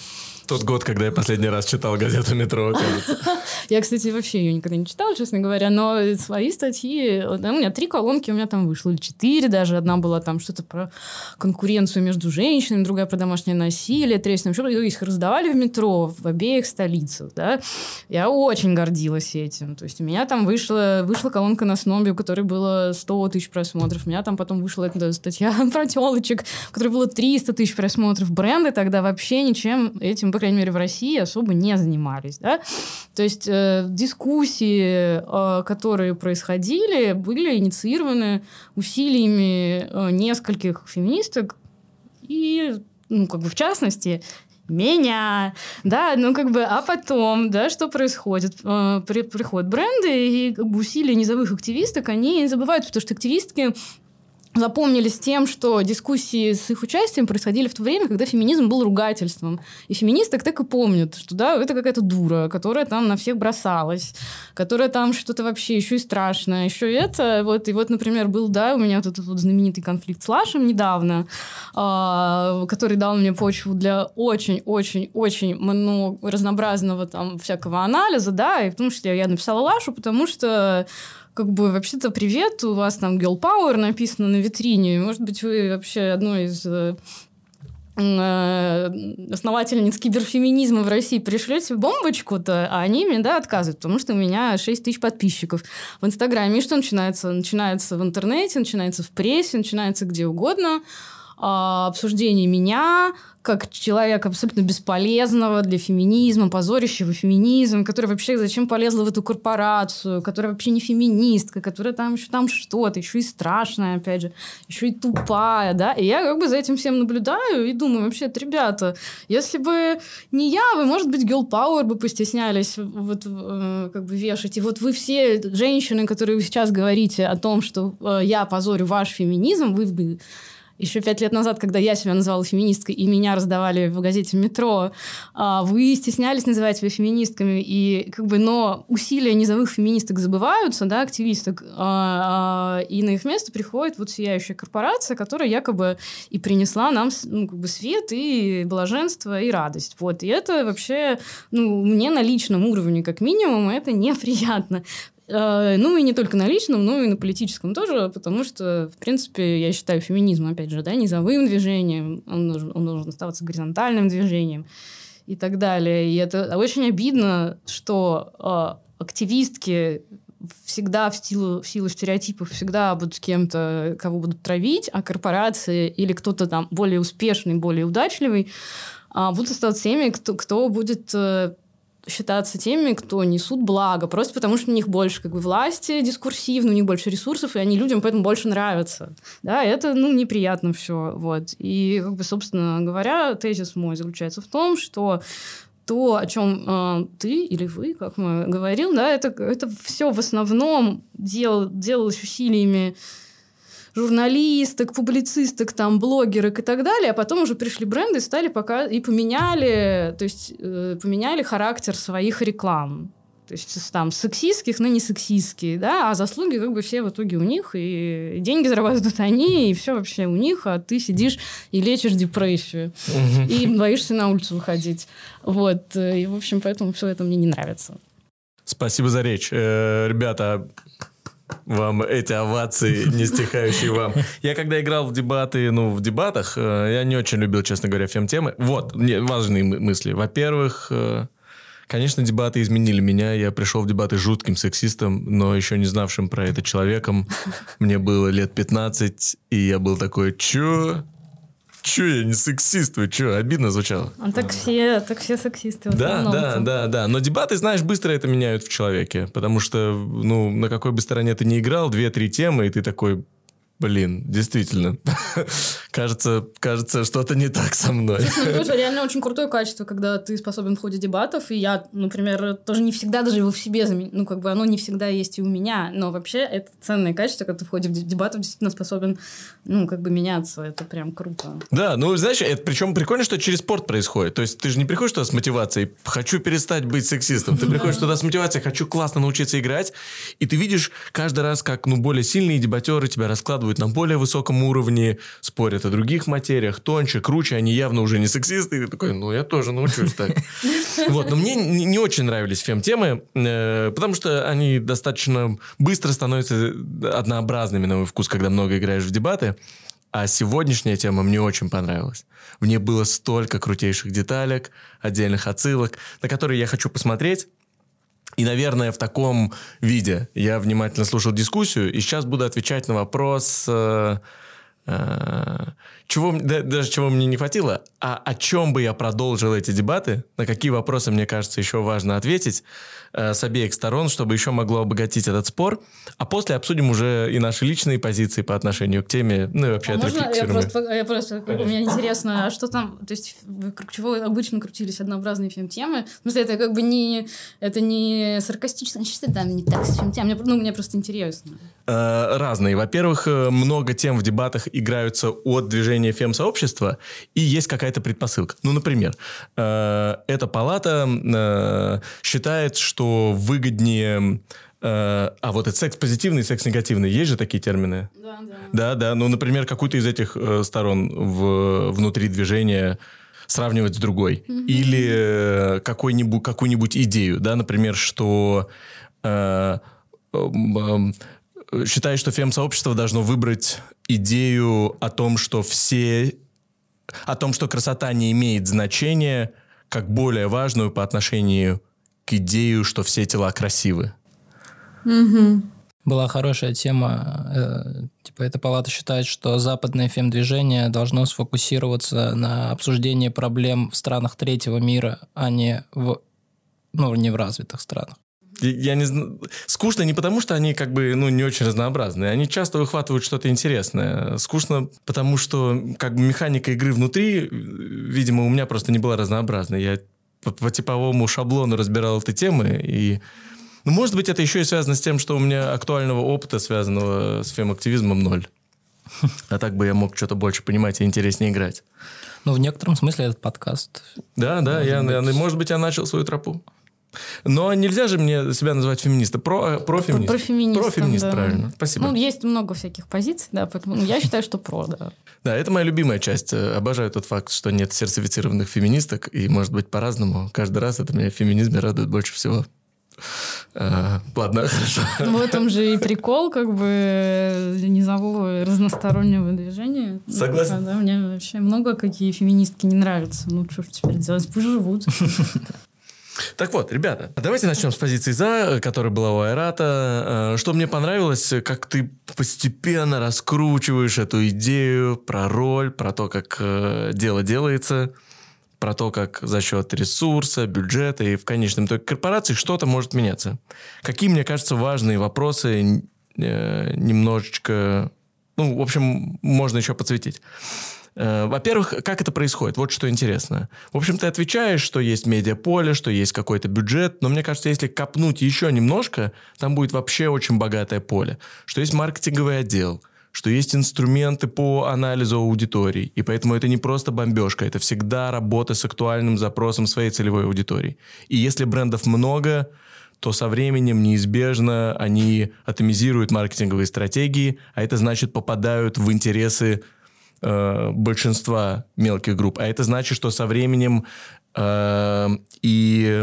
тот год, когда я последний раз читал газету «Метро». Я, кстати, вообще ее никогда не читала, честно говоря, но свои статьи... У меня три колонки у меня там вышло, или четыре даже. Одна была там что-то про конкуренцию между женщинами, другая про домашнее насилие, третья там Их раздавали в метро в обеих столицах, да. Я очень гордилась этим. То есть у меня там вышла, вышла колонка на Снобе, у которой было 100 тысяч просмотров. У меня там потом вышла эта статья про телочек, у которой было 300 тысяч просмотров. Бренды тогда вообще ничем этим по крайней мере, в России особо не занимались, да. То есть э, дискуссии э, которые происходили, были инициированы усилиями э, нескольких феминисток и, ну, как бы в частности, меня, да, ну как бы, а потом, да, что происходит? Э, при, приходят бренды, и как бы усилия низовых активисток, они забывают, потому что активистки запомнились тем, что дискуссии с их участием происходили в то время, когда феминизм был ругательством. И феминисток так и помнят, что да, это какая-то дура, которая там на всех бросалась, которая там что-то вообще еще и страшное, еще это. Вот, и вот, например, был, да, у меня вот этот вот знаменитый конфликт с Лашем недавно, э, который дал мне почву для очень-очень-очень много разнообразного там всякого анализа, да, и в том числе я написала Лашу, потому что как бы вообще-то привет, у вас там Girl Power написано на витрине. Может быть, вы вообще одной из э, э, основательниц киберфеминизма в России пришлете бомбочку-то, а они мне, да, отказывают, потому что у меня 6 тысяч подписчиков в Инстаграме. И что начинается? Начинается в интернете, начинается в прессе, начинается где угодно. А, обсуждение меня, как человека абсолютно бесполезного для феминизма, позорящего феминизм, который вообще зачем полезла в эту корпорацию, которая вообще не феминистка, которая там еще там что-то, еще и страшная, опять же, еще и тупая, да, и я как бы за этим всем наблюдаю и думаю, вообще ребята, если бы не я, вы, может быть, girl power бы постеснялись вот э, как бы вешать, и вот вы все женщины, которые вы сейчас говорите о том, что э, я позорю ваш феминизм, вы бы еще пять лет назад, когда я себя называла феминисткой, и меня раздавали в газете «Метро», а, вы стеснялись называть себя феминистками, и как бы, но усилия низовых феминисток забываются, да, активисток, а, а, и на их место приходит вот сияющая корпорация, которая якобы и принесла нам ну, как бы свет и блаженство и радость. Вот. И это вообще, ну, мне на личном уровне, как минимум, это неприятно. Э, ну и не только на личном, но и на политическом тоже, потому что, в принципе, я считаю феминизм, опять же, да, низовым движением, он должен, он должен оставаться горизонтальным движением и так далее. И это очень обидно, что э, активистки всегда в силу, в силу стереотипов всегда будут с кем-то, кого будут травить, а корпорации или кто-то там более успешный, более удачливый э, будут оставаться теми, кто, кто будет э, считаться теми, кто несут благо, просто потому что у них больше как бы власти дискурсивно, у них больше ресурсов, и они людям поэтому больше нравятся. Да, это, ну, неприятно все, вот. И, как бы, собственно говоря, тезис мой заключается в том, что то, о чем э, ты или вы, как мы говорил, да, это, это все в основном дел, делалось усилиями журналисток, публицисток, там, блогерок и так далее, а потом уже пришли бренды и стали пока и поменяли, то есть э, поменяли характер своих реклам. То есть там сексистских, но не сексистские, да, а заслуги как бы все в итоге у них, и деньги зарабатывают они, и все вообще у них, а ты сидишь и лечишь депрессию, и боишься на улицу выходить. Вот, и, в общем, поэтому все это мне не нравится. Спасибо за речь. Э, ребята, вам эти овации, не стихающие вам. Я когда играл в дебаты, ну, в дебатах, э, я не очень любил, честно говоря, фем-темы. Вот, не, важные мысли. Во-первых, э, конечно, дебаты изменили меня. Я пришел в дебаты жутким сексистом, но еще не знавшим про это человеком. Мне было лет 15, и я был такой, чё? Че я не сексист? Вы че, обидно звучало? А так все, так все сексисты. Да, да, да, да. Но дебаты, знаешь, быстро это меняют в человеке. Потому что, ну, на какой бы стороне ты не играл, две-три темы, и ты такой, Блин, действительно. кажется, кажется, что-то не так со мной. Честно, тоже реально очень крутое качество, когда ты способен в ходе дебатов. И я, например, тоже не всегда даже его в себе заменю. Ну, как бы оно не всегда есть и у меня. Но вообще это ценное качество, когда ты в ходе дебатов действительно способен, ну, как бы меняться. Это прям круто. Да, ну, знаешь, это причем прикольно, что через спорт происходит. То есть ты же не приходишь туда с мотивацией «хочу перестать быть сексистом». Ты приходишь туда с мотивацией «хочу классно научиться играть». И ты видишь каждый раз, как, ну, более сильные дебатеры тебя раскладывают выкладывают на более высоком уровне, спорят о других материях, тоньше, круче, они явно уже не сексисты, и ты такой, ну, я тоже научусь так. Вот, но мне не очень нравились фем-темы, э, потому что они достаточно быстро становятся однообразными на мой вкус, когда много играешь в дебаты. А сегодняшняя тема мне очень понравилась. В ней было столько крутейших деталек, отдельных отсылок, на которые я хочу посмотреть. И, наверное, в таком виде я внимательно слушал дискуссию, и сейчас буду отвечать на вопрос, э, э, чего, даже чего мне не хватило, а о чем бы я продолжил эти дебаты, на какие вопросы, мне кажется, еще важно ответить э, с обеих сторон, чтобы еще могло обогатить этот спор. А после обсудим уже и наши личные позиции по отношению к теме, ну и вообще а можно я просто, я просто Конечно. мне интересно, а что там, то есть вокруг чего обычно крутились однообразные фем-темы? В смысле, это как бы не, это не саркастично, что там не так с фем-тем, мне, ну, мне просто интересно. Э, разные. Во-первых, э, много тем в дебатах играются от движения фем-сообщества, и есть какая-то предпосылка. Ну, например, э, эта палата э, считает, что выгоднее... Э, а вот это секс-позитивный и секс-негативный. Есть же такие термины? Да, да. Да, да. Ну, например, какую-то из этих э, сторон в, внутри движения сравнивать с другой. Mm-hmm. Или э, какой-нибудь, какую-нибудь идею, да, например, что... Э, э, считаю, что фем-сообщество должно выбрать идею о том, что все... о том, что красота не имеет значения, как более важную по отношению к идею, что все тела красивы. Угу. Была хорошая тема, э, типа эта палата считает, что западное фем-движение должно сфокусироваться на обсуждении проблем в странах третьего мира, а не в, ну, не в развитых странах я не знаю, скучно не потому, что они как бы, ну, не очень разнообразные. Они часто выхватывают что-то интересное. Скучно, потому что как бы механика игры внутри, видимо, у меня просто не была разнообразной. Я по, по типовому шаблону разбирал эти темы, и ну, может быть, это еще и связано с тем, что у меня актуального опыта, связанного с фем-активизмом, ноль. А так бы я мог что-то больше понимать и интереснее играть. Ну, в некотором смысле этот подкаст. Да, да, я, быть... я, может быть, я начал свою тропу. Но нельзя же мне себя называть феминистом. Про, профеминист. Профеминист. Профеминист, да. правильно. Спасибо. Ну, есть много всяких позиций, да, поэтому я считаю, что про, да. Да, это моя любимая часть. Обожаю тот факт, что нет сертифицированных феминисток, и может быть по-разному. Каждый раз это меня в феминизме радует больше всего. А, ладно, хорошо. В этом же и прикол, как бы, низового разностороннего движения. Согласен. Да, мне вообще много какие феминистки не нравятся. Ну, что ж теперь делать? Пусть живут. Так вот, ребята, давайте начнем с позиции «за», которая была у Айрата. Э, что мне понравилось, как ты постепенно раскручиваешь эту идею про роль, про то, как э, дело делается, про то, как за счет ресурса, бюджета и в конечном итоге корпорации что-то может меняться. Какие, мне кажется, важные вопросы э, немножечко... Ну, в общем, можно еще подсветить. Э, во-первых, как это происходит? Вот что интересно. В общем, ты отвечаешь, что есть медиаполе, что есть какой-то бюджет, но мне кажется, если копнуть еще немножко, там будет вообще очень богатое поле. Что есть маркетинговый отдел, что есть инструменты по анализу аудитории. И поэтому это не просто бомбежка, это всегда работа с актуальным запросом своей целевой аудитории. И если брендов много, то со временем неизбежно они атомизируют маркетинговые стратегии, а это значит попадают в интересы э, большинства мелких групп. А это значит, что со временем э, и,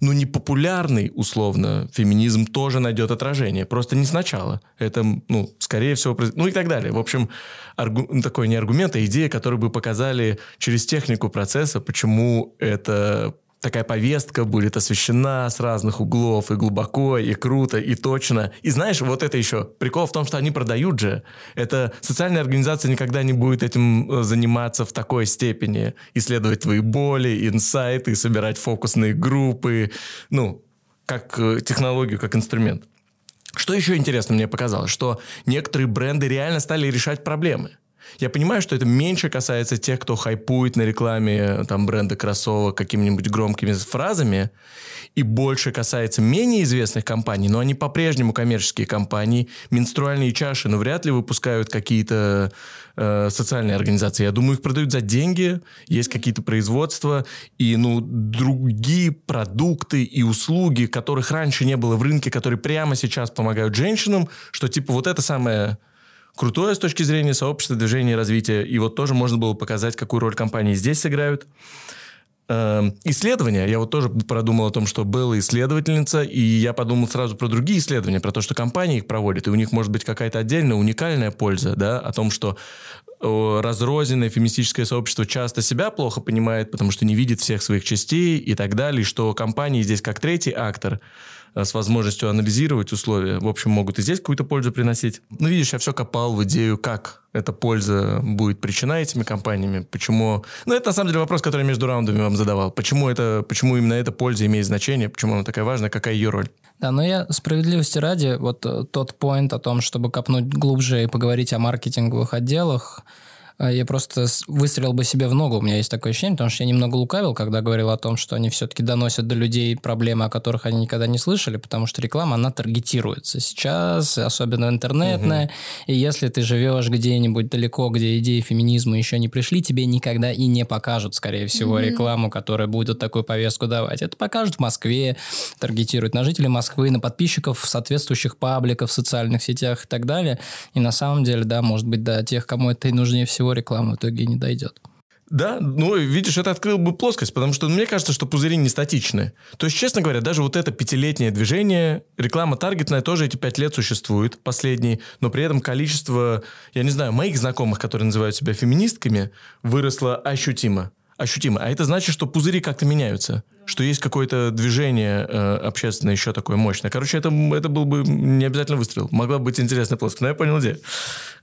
ну, непопулярный, условно, феминизм тоже найдет отражение. Просто не сначала. Это, ну, скорее всего, ну и так далее. В общем, аргу, ну, такой не аргумент, а идея, которую бы показали через технику процесса, почему это такая повестка будет освещена с разных углов и глубоко, и круто, и точно. И знаешь, вот это еще прикол в том, что они продают же. Это социальная организация никогда не будет этим э, заниматься в такой степени. Исследовать твои боли, инсайты, собирать фокусные группы. Ну, как э, технологию, как инструмент. Что еще интересно мне показалось, что некоторые бренды реально стали решать проблемы. Я понимаю, что это меньше касается тех, кто хайпует на рекламе там, бренда кроссовок какими-нибудь громкими фразами, и больше касается менее известных компаний, но они по-прежнему коммерческие компании. Менструальные чаши, но вряд ли выпускают какие-то э, социальные организации. Я думаю, их продают за деньги, есть какие-то производства, и ну, другие продукты и услуги, которых раньше не было в рынке, которые прямо сейчас помогают женщинам, что типа вот это самое крутое с точки зрения сообщества, движения и развития. И вот тоже можно было показать, какую роль компании здесь сыграют. Эм, исследования. Я вот тоже продумал о том, что была исследовательница, и я подумал сразу про другие исследования, про то, что компании их проводят, и у них может быть какая-то отдельная, уникальная польза, да, о том, что разрозненное феминистическое сообщество часто себя плохо понимает, потому что не видит всех своих частей и так далее, и что компании здесь как третий актор с возможностью анализировать условия, в общем, могут и здесь какую-то пользу приносить. Ну, видишь, я все копал в идею, как эта польза будет причина этими компаниями, почему... Ну, это на самом деле вопрос, который я между раундами вам задавал. Почему, это, почему именно эта польза имеет значение, почему она такая важная, какая ее роль? Да, но я справедливости ради, вот э, тот поинт о том, чтобы копнуть глубже и поговорить о маркетинговых отделах, я просто выстрелил бы себе в ногу. У меня есть такое ощущение, потому что я немного лукавил, когда говорил о том, что они все-таки доносят до людей проблемы, о которых они никогда не слышали, потому что реклама, она таргетируется сейчас, особенно интернетная. Угу. И если ты живешь где-нибудь далеко, где идеи феминизма еще не пришли, тебе никогда и не покажут, скорее всего, угу. рекламу, которая будет такую повестку давать. Это покажут в Москве, таргетируют на жителей Москвы, на подписчиков соответствующих пабликов в социальных сетях и так далее. И на самом деле, да, может быть, до тех, кому это и нужнее всего, него реклама в итоге не дойдет. Да, ну, видишь, это открыл бы плоскость, потому что ну, мне кажется, что пузыри не статичны. То есть, честно говоря, даже вот это пятилетнее движение, реклама таргетная тоже эти пять лет существует, последний, но при этом количество, я не знаю, моих знакомых, которые называют себя феминистками, выросло ощутимо. Ощутимо. А это значит, что пузыри как-то меняются что есть какое-то движение э, общественное еще такое мощное. Короче, это, это был бы не обязательно выстрел. Могла бы быть интересная плоскость, но я понял где.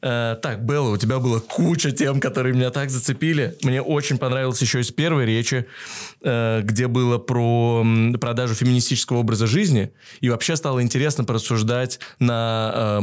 Э, так, Белла, у тебя была куча тем, которые меня так зацепили. Мне очень понравилось еще из первой речи, э, где было про продажу феминистического образа жизни. И вообще стало интересно порассуждать на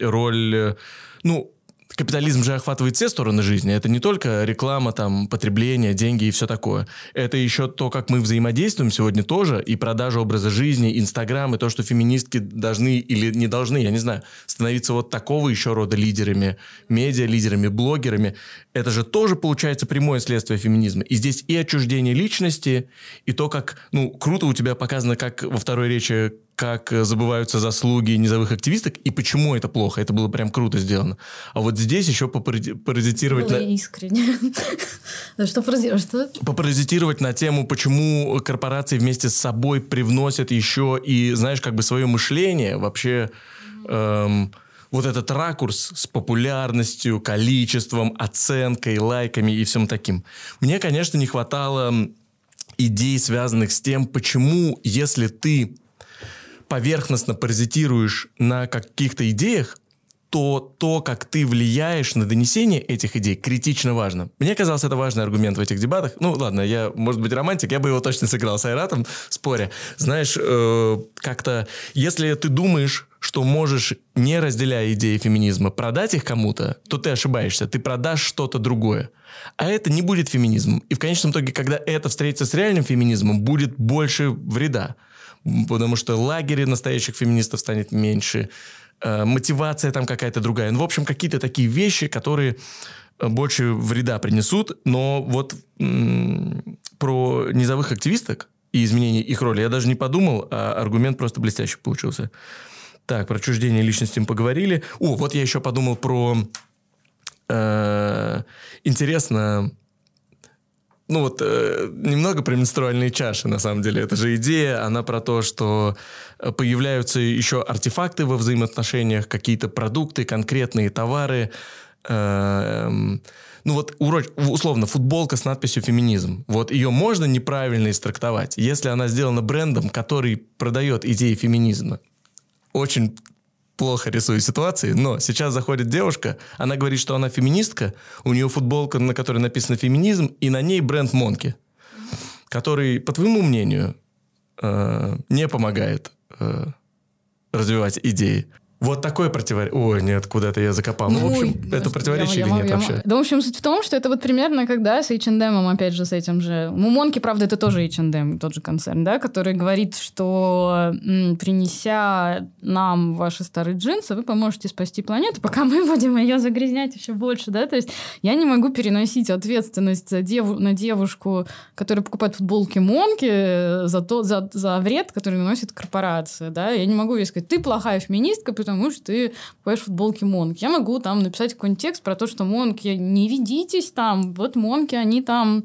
э, роль... Ну, капитализм же охватывает все стороны жизни. Это не только реклама, там, потребление, деньги и все такое. Это еще то, как мы взаимодействуем сегодня тоже, и продажа образа жизни, Инстаграм, и то, что феминистки должны или не должны, я не знаю, становиться вот такого еще рода лидерами, медиа-лидерами, блогерами. Это же тоже, получается, прямое следствие феминизма. И здесь и отчуждение личности, и то, как, ну, круто у тебя показано, как во второй речи как э, забываются заслуги низовых активисток и почему это плохо. Это было прям круто сделано. А вот здесь еще попаразитировать... Было на... искренне. Что что? Попаразитировать на тему, почему корпорации вместе с собой привносят еще и, знаешь, как бы свое мышление вообще... Эм, вот этот ракурс с популярностью, количеством, оценкой, лайками и всем таким. Мне, конечно, не хватало идей, связанных с тем, почему, если ты поверхностно паразитируешь на каких-то идеях, то то, как ты влияешь на донесение этих идей, критично важно. Мне казалось, это важный аргумент в этих дебатах. Ну, ладно, я, может быть, романтик, я бы его точно сыграл с Айратом в споре. Знаешь, э, как-то, если ты думаешь, что можешь, не разделяя идеи феминизма, продать их кому-то, то ты ошибаешься. Ты продашь что-то другое. А это не будет феминизмом. И в конечном итоге, когда это встретится с реальным феминизмом, будет больше вреда потому что лагерей настоящих феминистов станет меньше, э, мотивация там какая-то другая. Ну, в общем, какие-то такие вещи, которые э, больше вреда принесут, но вот про низовых активисток и изменение их роли я даже не подумал, а аргумент просто блестящий получился. Так, про чуждение личности мы поговорили. О, вот я еще подумал про... Э, интересно, ну вот э, немного про менструальные чаши, на самом деле. Это же идея, она про то, что э, появляются еще артефакты во взаимоотношениях, какие-то продукты, конкретные товары. Э, э, ну вот условно футболка с надписью «феминизм». Вот ее можно неправильно истрактовать, если она сделана брендом, который продает идеи феминизма. Очень плохо рисую ситуации, но сейчас заходит девушка, она говорит, что она феминистка, у нее футболка, на которой написано «феминизм», и на ней бренд Монки, который, по твоему мнению, э, не помогает э, развивать идеи. Вот такое противоречие. Ой, нет, куда-то я закопал. Ну, ну в общем, Ой, это противоречие я, или я, нет я, вообще? Да, в общем, суть в том, что это вот примерно когда с H&M, опять же, с этим же... Мумонки, правда, это тоже H&M, тот же концерн, да, который говорит, что м, принеся нам ваши старые джинсы, вы поможете спасти планету, пока мы будем ее загрязнять еще больше, да, то есть я не могу переносить ответственность за деву, на девушку, которая покупает футболки Монки э, за, то, за, за вред, который наносит корпорация, да, я не могу ей сказать, ты плохая феминистка, потому потому что ты покупаешь футболки Монк. Я могу там написать какой-нибудь текст про то, что Монки, не ведитесь там, вот Монки, они там...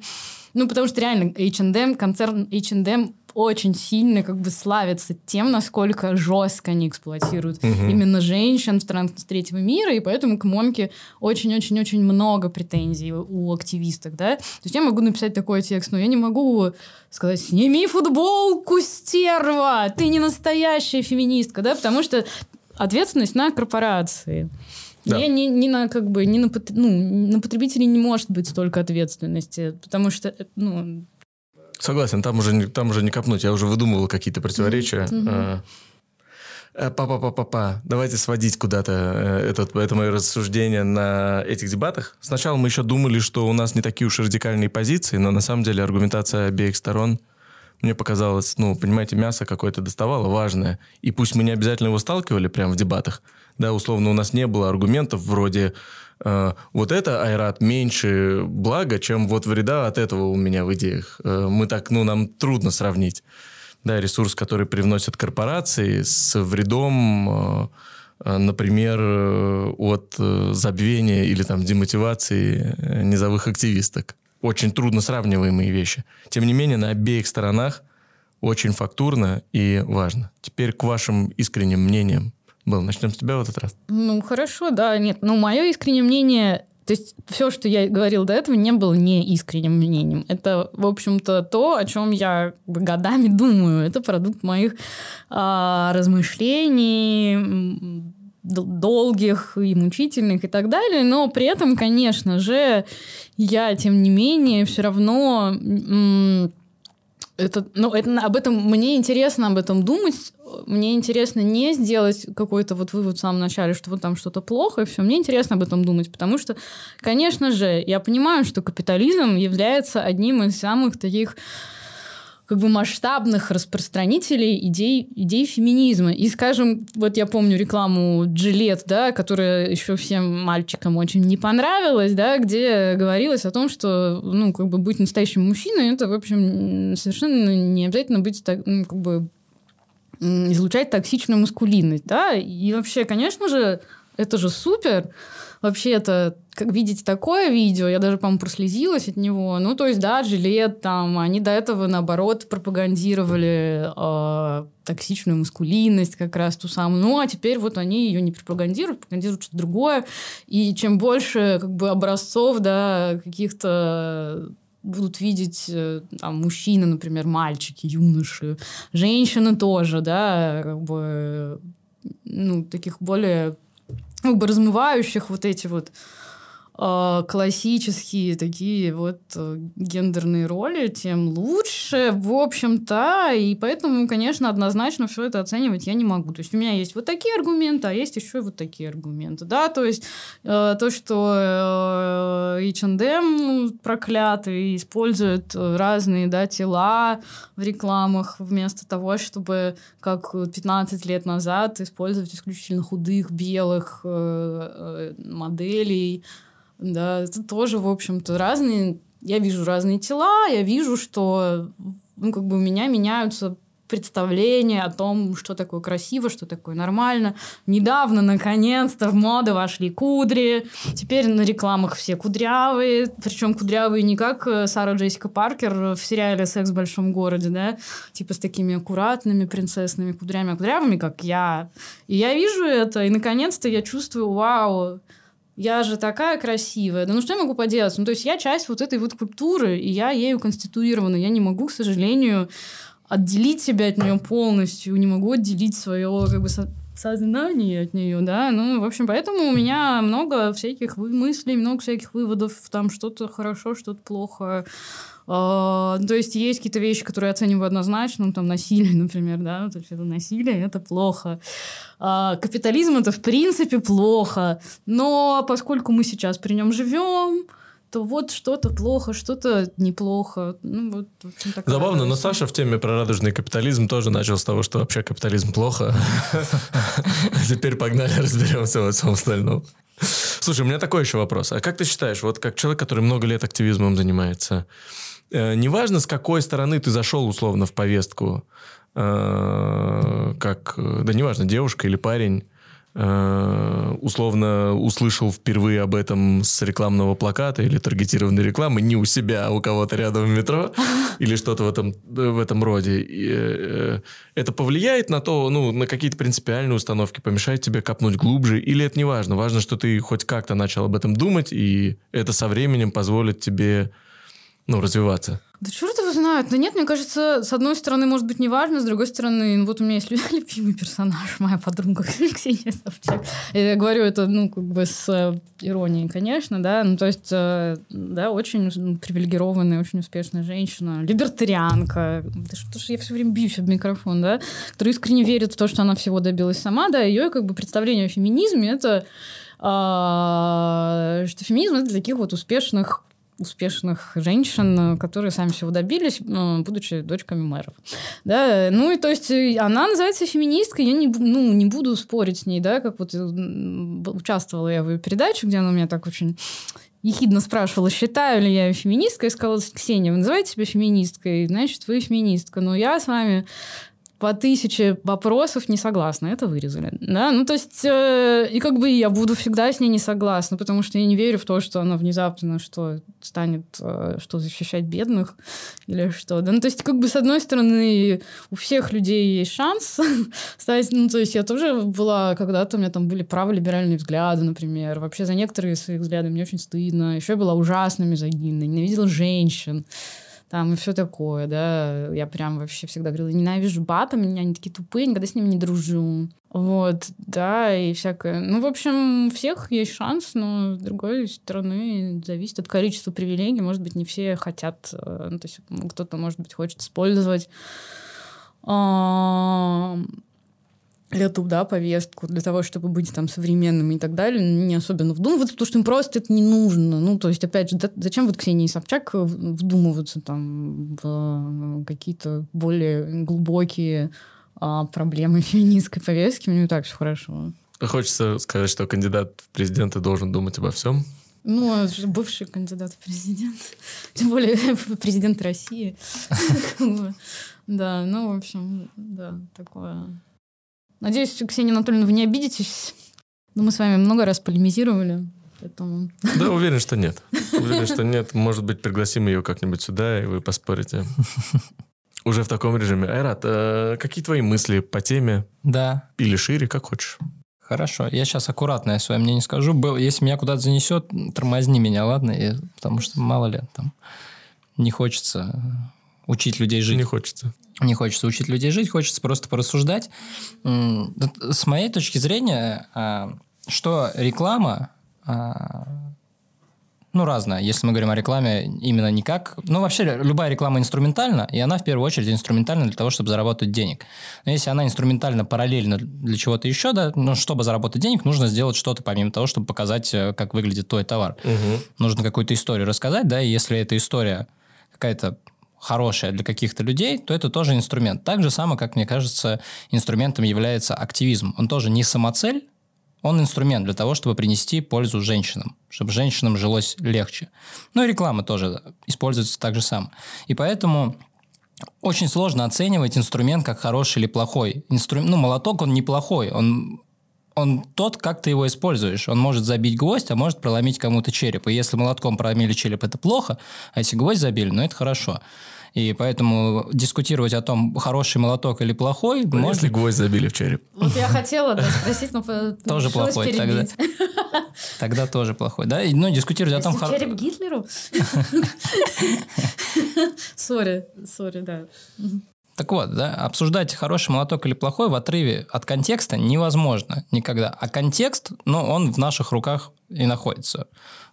Ну, потому что реально H&M, концерн H&M очень сильно как бы славятся тем, насколько жестко они эксплуатируют Мгм. именно женщин в странах третьего мира, и поэтому к Монке очень-очень-очень много претензий у активисток, да. То есть я могу написать такой текст, но я не могу сказать «Сними футболку, стерва! Ты не настоящая феминистка», да, потому что ответственность на корпорации. Да. Не, не, не на как бы не на, ну, на потребителей не может быть столько ответственности, потому что э, ну, Согласен, там уже, там уже не копнуть. Я уже выдумывал какие-то противоречия. Мгм. А, э, Па-па-па-па-па. Давайте сводить куда-то э, этот, это мое рассуждение на этих дебатах. Сначала мы еще думали, что у нас не такие уж радикальные позиции, но на самом деле аргументация обеих сторон мне показалось, ну, понимаете, мясо какое-то доставало важное. И пусть мы не обязательно его сталкивали прямо в дебатах, да, условно, у нас не было аргументов вроде э, вот это, Айрат, меньше блага, чем вот вреда от этого у меня в идеях. Э, мы так, ну, нам трудно сравнить. Да, ресурс, который привносят корпорации с вредом, э, например, э, от э, забвения или там демотивации низовых активисток. Очень трудно сравниваемые вещи. Тем не менее, на обеих сторонах очень фактурно и важно. Теперь к вашим искренним мнениям. Был, начнем с тебя в этот раз. Ну, хорошо, да, нет. Ну, мое искреннее мнение... То есть все, что я говорил до этого, не было не искренним мнением. Это, в общем-то, то, о чем я годами думаю. Это продукт моих а, размышлений, долгих и мучительных и так далее. Но при этом, конечно же, я, тем не менее, все равно... это, ну, это, об этом мне интересно об этом думать. Мне интересно не сделать какой-то вот вывод в самом начале, что вот там что-то плохо, и все. Мне интересно об этом думать, потому что, конечно же, я понимаю, что капитализм является одним из самых таких как бы масштабных распространителей идей, идей феминизма. И, скажем, вот я помню рекламу Джилет, да, которая еще всем мальчикам очень не понравилась, да, где говорилось о том, что, ну, как бы быть настоящим мужчиной, это, в общем, совершенно не обязательно быть, так, ну, как бы, излучать токсичную маскулинность, да, и вообще, конечно же, это же супер. Вообще, это, как видите такое видео, я даже, по-моему, прослезилась от него. Ну, то есть, да, жилет там, они до этого, наоборот, пропагандировали э, токсичную маскулинность как раз ту самую. Ну, а теперь вот они ее не пропагандируют, пропагандируют что-то другое. И чем больше, как бы, образцов, да, каких-то будут видеть э, там, мужчины, например, мальчики, юноши, женщины тоже, да, как бы, ну, таких более как бы размывающих вот эти вот э, классические такие вот э, гендерные роли, тем лучше, в общем-то. И поэтому, конечно, однозначно все это оценивать я не могу. То есть у меня есть вот такие аргументы, а есть еще и вот такие аргументы. Да, то есть э, то, что э, H&M проклятый использует разные да, тела в рекламах вместо того, чтобы как 15 лет назад использовать исключительно худых, белых э, моделей. Да, это тоже, в общем-то, разные... Я вижу разные тела, я вижу, что ну, как бы у меня меняются представления о том, что такое красиво, что такое нормально. Недавно, наконец-то, в моду вошли кудри. Теперь на рекламах все кудрявые. Причем кудрявые не как э, Сара Джессика Паркер в сериале «Секс в большом городе», да? Типа с такими аккуратными принцессными кудрями, а кудрявыми, как я. И я вижу это, и наконец-то я чувствую, вау, я же такая красивая. Да ну что я могу поделать? Ну, то есть я часть вот этой вот культуры, и я ею конституирована. Я не могу, к сожалению, отделить себя от нее полностью, не могу отделить свое как бы со- сознание от нее, да, ну, в общем, поэтому у меня много всяких мыслей, много всяких выводов, там что-то хорошо, что-то плохо, то есть есть какие-то вещи, которые я оцениваю однозначно, ну, там насилие, например, да, то есть это насилие, это плохо. А, Капитализм это в принципе плохо, но поскольку мы сейчас при нем живем, то вот что-то плохо, что-то неплохо. Ну, вот, в общем, такая Забавно, но. Саша в теме про радужный капитализм тоже начал с того, что вообще капитализм плохо. Теперь погнали, разберемся во всем остальном. Слушай, у меня такой еще вопрос. А как ты считаешь, вот как человек, который много лет активизмом занимается, неважно, с какой стороны ты зашел условно в повестку, э, как, э, да неважно, девушка или парень, э, условно услышал впервые об этом с рекламного плаката или таргетированной рекламы не у себя, а у кого-то рядом в метро или что-то в этом, в этом роде. И, э, это повлияет на то, ну, на какие-то принципиальные установки, помешает тебе копнуть глубже, или это не важно? Важно, что ты хоть как-то начал об этом думать, и это со временем позволит тебе ну, развиваться. Да черт его знает. Да нет, мне кажется, с одной стороны, может быть, неважно, с другой стороны, ну, вот у меня есть любимый персонаж, моя подруга Ксения Собчак. Я говорю это, ну, как бы с э, иронией, конечно, да, ну, то есть, э, да, очень привилегированная, очень успешная женщина, либертарианка, да что ж я все время бьюсь об микрофон, да, которая искренне верит в то, что она всего добилась сама, да, ее, как бы, представление о феминизме, это а, что феминизм это для таких вот успешных успешных женщин, которые сами всего добились, э, будучи дочками мэров. Да? Ну и то есть э, она называется феминисткой, я не, ну, не буду спорить с ней, да, как вот э, участвовала я в ее передаче, где она меня так очень ехидно спрашивала, считаю ли я феминисткой, и сказала, Ксения, вы называете себя феминисткой, значит, вы феминистка. Но я с вами по тысяче вопросов не согласна. Это вырезали. Да? Ну, то есть, э, и как бы я буду всегда с ней не согласна, потому что я не верю в то, что она внезапно что станет, э, что защищать бедных или что. Да? Ну, то есть, как бы, с одной стороны, у всех людей есть шанс стать... Ну, то есть, я тоже была когда-то, у меня там были праволиберальные взгляды, например. Вообще за некоторые свои взгляды мне очень стыдно. Еще я была ужасно мизогинной, ненавидела женщин там и все такое, да. Я прям вообще всегда говорила, ненавижу баб, меня они такие тупые, никогда с ними не дружу. Вот, да, и всякое. Ну, в общем, у всех есть шанс, но с другой стороны зависит от количества привилегий. Может быть, не все хотят, э, ну, то есть кто-то, может быть, хочет использовать эту, да, повестку для того, чтобы быть там современными и так далее, не особенно вдумываться, потому что им просто это не нужно. Ну, то есть, опять же, да, зачем вот Ксении Собчак вдумываться там в какие-то более глубокие а, проблемы феминистской повестки? Мне и так все хорошо. Хочется сказать, что кандидат в президенты должен думать обо всем. Ну, бывший кандидат в президент. Тем более президент России. Да, ну, в общем, да, такое Надеюсь, Ксения Анатольевна, вы не обидитесь. Но мы с вами много раз полемизировали. Поэтому... Да, уверен, что нет. Уверен, что нет. Может быть, пригласим ее как-нибудь сюда, и вы поспорите. Уже в таком режиме. Айрат, а какие твои мысли по теме? Да. Или шире, как хочешь. Хорошо. Я сейчас аккуратно я свое мнение скажу. Если меня куда-то занесет, тормозни меня, ладно? И, потому что мало ли, там не хочется учить людей жить. Не хочется. Не хочется учить людей жить, хочется просто порассуждать. С моей точки зрения, а, что реклама, а, ну, разная. Если мы говорим о рекламе именно не как... Ну, вообще, любая реклама инструментальна, и она в первую очередь инструментальна для того, чтобы заработать денег. Но если она инструментальна параллельно для чего-то еще, да, ну, чтобы заработать денег, нужно сделать что-то помимо того, чтобы показать, э, как выглядит твой товар. Угу. Нужно какую-то историю рассказать, да, и если эта история какая-то хорошее для каких-то людей, то это тоже инструмент. Так же самое, как мне кажется, инструментом является активизм. Он тоже не самоцель, он инструмент для того, чтобы принести пользу женщинам, чтобы женщинам жилось легче. Ну и реклама тоже используется так же самое. И поэтому очень сложно оценивать инструмент как хороший или плохой. Инстру... Ну, молоток, он неплохой, он он тот, как ты его используешь. Он может забить гвоздь, а может проломить кому-то череп. И если молотком проломили череп, это плохо, а если гвоздь забили, ну это хорошо. И поэтому дискутировать о том, хороший молоток или плохой... Ну, можно... Если гвоздь забили в череп. Вот я хотела да, спросить, но Тоже плохой тогда. Тогда тоже плохой, да? Ну, дискутировать о том... Череп Гитлеру? Sorry, sorry, да. Так вот, да, обсуждать хороший молоток или плохой в отрыве от контекста невозможно никогда. А контекст, ну, он в наших руках и находится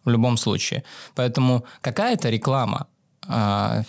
в любом случае. Поэтому какая-то реклама, а,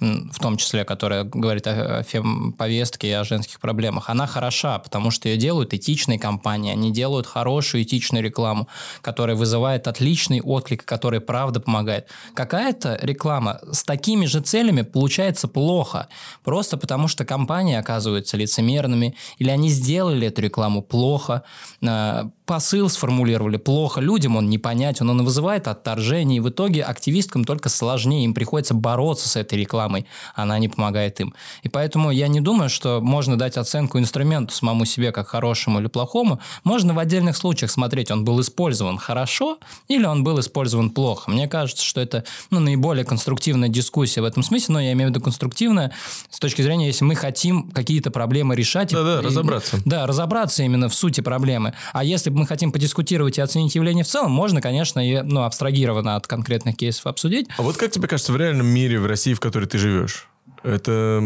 в том числе, которая говорит о фем-повестке и о женских проблемах, она хороша, потому что ее делают этичные компании, они делают хорошую этичную рекламу, которая вызывает отличный отклик, которая правда помогает. Какая-то реклама с такими же целями получается плохо, просто потому что компании оказываются лицемерными, или они сделали эту рекламу плохо, а, посыл сформулировали плохо, людям он непонятен, он вызывает отторжение, и в итоге активисткам только сложнее, им приходится бороться с этой рекламой, она не помогает им. И поэтому я не думаю, что можно дать оценку инструменту самому себе как хорошему или плохому. Можно в отдельных случаях смотреть, он был использован хорошо или он был использован плохо. Мне кажется, что это ну, наиболее конструктивная дискуссия в этом смысле, но я имею в виду конструктивная с точки зрения, если мы хотим какие-то проблемы решать. Да-да, и, разобраться. Да, разобраться именно в сути проблемы. А если мы хотим подискутировать и оценить явление в целом, можно, конечно, и ну, абстрагированно от конкретных кейсов обсудить. А вот как тебе кажется, в реальном мире, в России, в которой ты живешь, это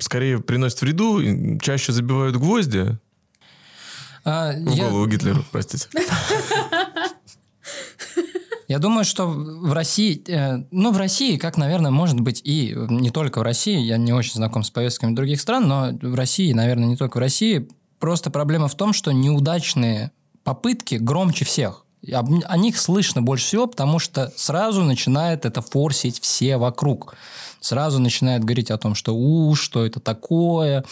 скорее приносит вреду, чаще забивают гвозди? А, в я... голову Гитлеру, простите. Я думаю, что в России, э, ну, в России, как, наверное, может быть и не только в России, я не очень знаком с повестками других стран, но в России, наверное, не только в России, просто проблема в том, что неудачные попытки громче всех. О них слышно больше всего, потому что сразу начинает это форсить все вокруг. Сразу начинает говорить о том, что у, что это такое,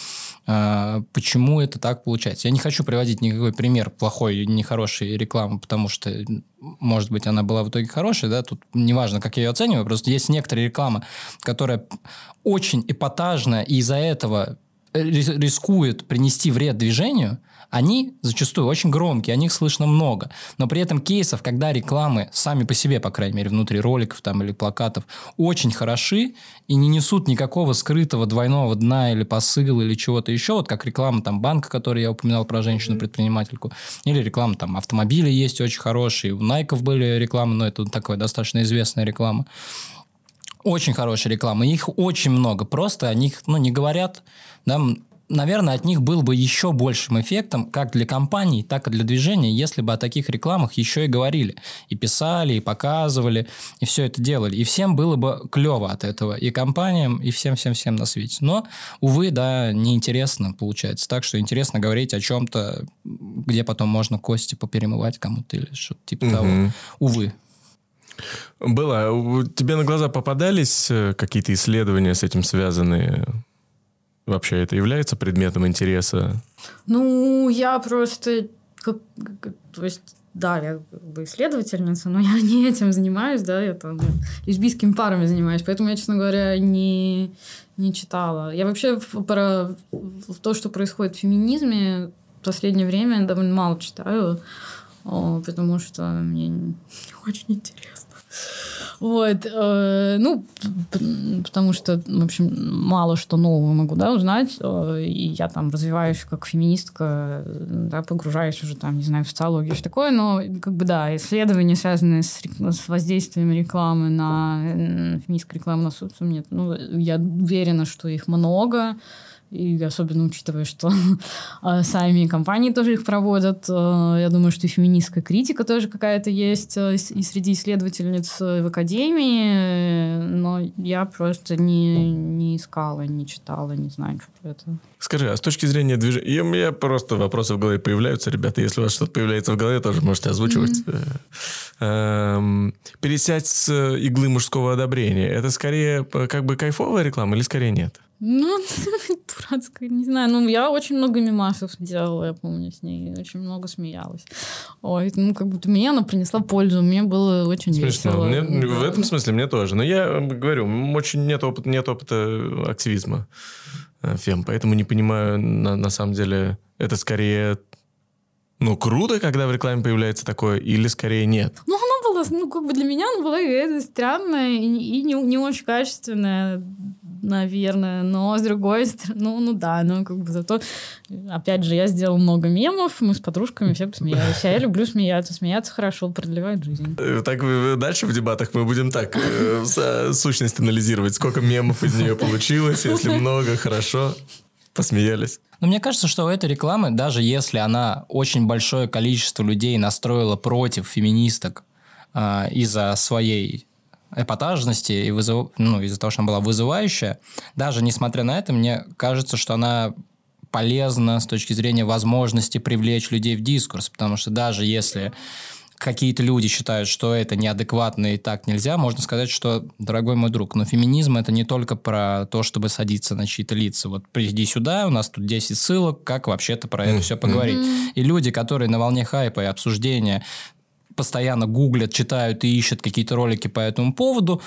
э, почему это так получается. Я не хочу приводить никакой пример плохой, нехорошей рекламы, потому что, может быть, она была в итоге хорошей, да, тут неважно, как я ее оцениваю, просто есть некоторые рекламы, которая очень эпатажна, и из-за этого рискует принести вред движению – они зачастую очень громкие, о них слышно много. Но при этом кейсов, когда рекламы сами по себе, по крайней мере, внутри роликов там, или плакатов, очень хороши и не несут никакого скрытого двойного дна или посыла или чего-то еще, вот как реклама там банка, который я упоминал про женщину-предпринимательку, или реклама там автомобиля есть очень хорошие, у Найков были рекламы, но это такая достаточно известная реклама очень хорошая реклама. Их очень много. Просто о них ну, не говорят. Да, наверное, от них был бы еще большим эффектом как для компаний, так и для движения, если бы о таких рекламах еще и говорили. И писали, и показывали, и все это делали. И всем было бы клево от этого. И компаниям, и всем-всем-всем на свете. Но, увы, да, неинтересно получается. Так что интересно говорить о чем-то, где потом можно кости поперемывать кому-то или что-то типа угу. того. Увы. Было. Тебе на глаза попадались э, какие-то исследования с этим связанные? Вообще это является предметом интереса? Ну, я просто... Как, то есть, да, я как бы исследовательница, но я не этим занимаюсь, да, я там лесбийскими парами занимаюсь, поэтому я, честно говоря, не, не читала. Я вообще про то, что происходит в феминизме, в последнее время довольно мало читаю, потому что мне не очень интересно. Вот. Э, ну, потому что, в общем, мало что нового могу, да, узнать. Э, и я там развиваюсь как феминистка, да, погружаюсь уже там, не знаю, в социологию все такое. Но, как бы, да, исследования, связанные с, с воздействием рекламы на феминистскую рекламу на социум, нет. Ну, я уверена, что их много и особенно учитывая, что а, сами компании тоже их проводят. Э, я думаю, что и феминистская критика тоже какая-то есть э, и среди исследовательниц э, в академии, но я просто не, не искала, не читала, не знаю, что это. Скажи, а с точки зрения движения... У меня просто вопросы в голове появляются, ребята. Если у вас что-то появляется в голове, тоже можете озвучивать. Mm-hmm. Пересядь с иглы мужского одобрения. Это скорее как бы кайфовая реклама или скорее нет? Ну, дурацкая, не знаю. Ну, я очень много мимасов делала, я помню, с ней. Очень много смеялась. Ой, ну, как будто мне она принесла пользу. Мне было очень Смешно. весело. Мне. В этом смысле мне тоже. Но я говорю, очень нет опыта, нет опыта активизма э, фем, поэтому не понимаю, на, на самом деле, это скорее ну, круто, когда в рекламе появляется такое, или скорее нет? Ну, она была, ну, как бы для меня она была странная и, и не, не очень качественная наверное. Но с другой стороны, ну, ну да, ну как бы зато, опять же, я сделал много мемов, мы с подружками все посмеялись. А я люблю смеяться. Смеяться хорошо, продлевает жизнь. Э, так дальше в дебатах мы будем так э, сущность анализировать, сколько мемов из нее получилось, если много, хорошо. Посмеялись. Но мне кажется, что у этой рекламы, даже если она очень большое количество людей настроила против феминисток э, из-за своей эпатажности и вызов... ну, из-за того, что она была вызывающая, даже несмотря на это, мне кажется, что она полезна с точки зрения возможности привлечь людей в дискурс, потому что даже если какие-то люди считают, что это неадекватно и так нельзя, можно сказать, что, дорогой мой друг, но феминизм это не только про то, чтобы садиться на чьи-то лица. Вот приди сюда, у нас тут 10 ссылок, как вообще-то про это все поговорить. И люди, которые на волне хайпа и обсуждения постоянно гуглят, читают и ищут какие-то ролики по этому поводу,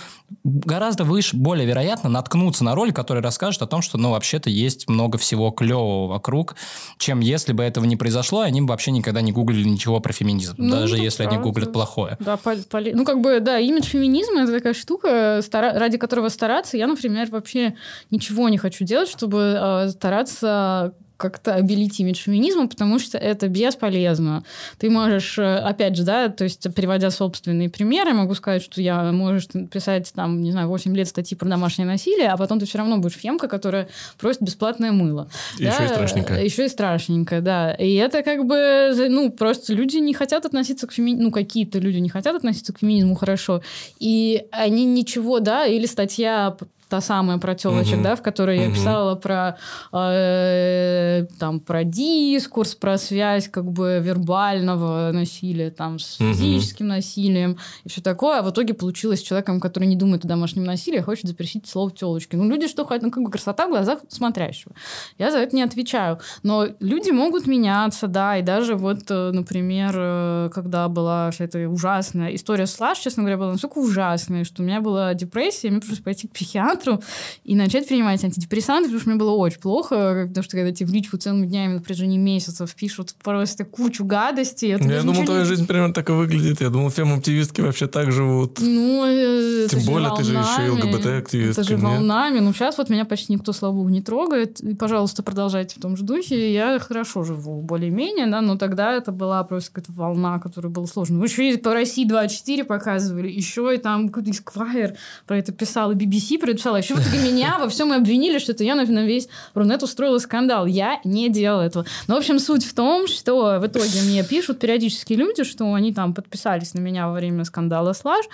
гораздо выше, более вероятно наткнуться на ролик, который расскажет о том, что, ну, вообще-то есть много всего клевого вокруг, чем если бы этого не произошло, они бы вообще никогда не гуглили ничего про феминизм, ну, даже если правда. они гуглят плохое. Да, поли, поли... ну, как бы, да, имидж феминизма – это такая штука, стара... ради которого стараться. Я, например, вообще ничего не хочу делать, чтобы э, стараться как-то обелить имидж феминизма, потому что это бесполезно. Ты можешь, э, опять же, да, то есть приводя собственные примеры, могу сказать, что я можешь писать там, не знаю, 8 лет статьи про домашнее насилие, а потом ты все равно будешь фемка, которая просит бесплатное мыло. Еще да? и страшненькое. Еще и страшненькое, да. И это как бы, ну, просто люди не хотят относиться к феминизму, ну, какие-то люди не хотят относиться к феминизму хорошо, и они ничего, да, или статья та самая про телочек, угу. да, в которой угу. я писала про э, там про дискурс, про связь как бы вербального насилия там с угу. физическим насилием и все такое, а в итоге получилось человеком, который не думает о домашнем насилии, а хочет запретить слово телочки. Ну люди что хотят, ну как бы красота в глазах смотрящего. Я за это не отвечаю, но люди могут меняться, да, и даже вот, э, например, э, когда была вся эта ужасная история с Лаш, честно говоря, была настолько ужасная, что у меня была депрессия, мне пришлось пойти к психиатру психиатру и начать принимать антидепрессанты, потому что мне было очень плохо, потому что когда тебе в личку целыми днями на протяжении месяцев пишут просто кучу гадостей. Я, я думал, твоя не... жизнь примерно так и выглядит. Я думал, фем-активистки вообще так живут. Ну, э, Тем более, ты же еще и ЛГБТ-активистка. Это же волнами. Ну, сейчас вот меня почти никто, слава богу, не трогает. И, пожалуйста, продолжайте в том же духе. Я хорошо живу, более-менее, да, но тогда это была просто какая-то волна, которая была сложная. Ну, еще и по России 24 показывали, еще и там какой-то Esquire про это писал, и BBC про это писала. Еще в итоге меня во всем обвинили, что это я на весь Рунет устроила скандал. Я не делала этого. Но, в общем, суть в том, что в итоге мне пишут периодически люди, что они там подписались на меня во время скандала Слаж,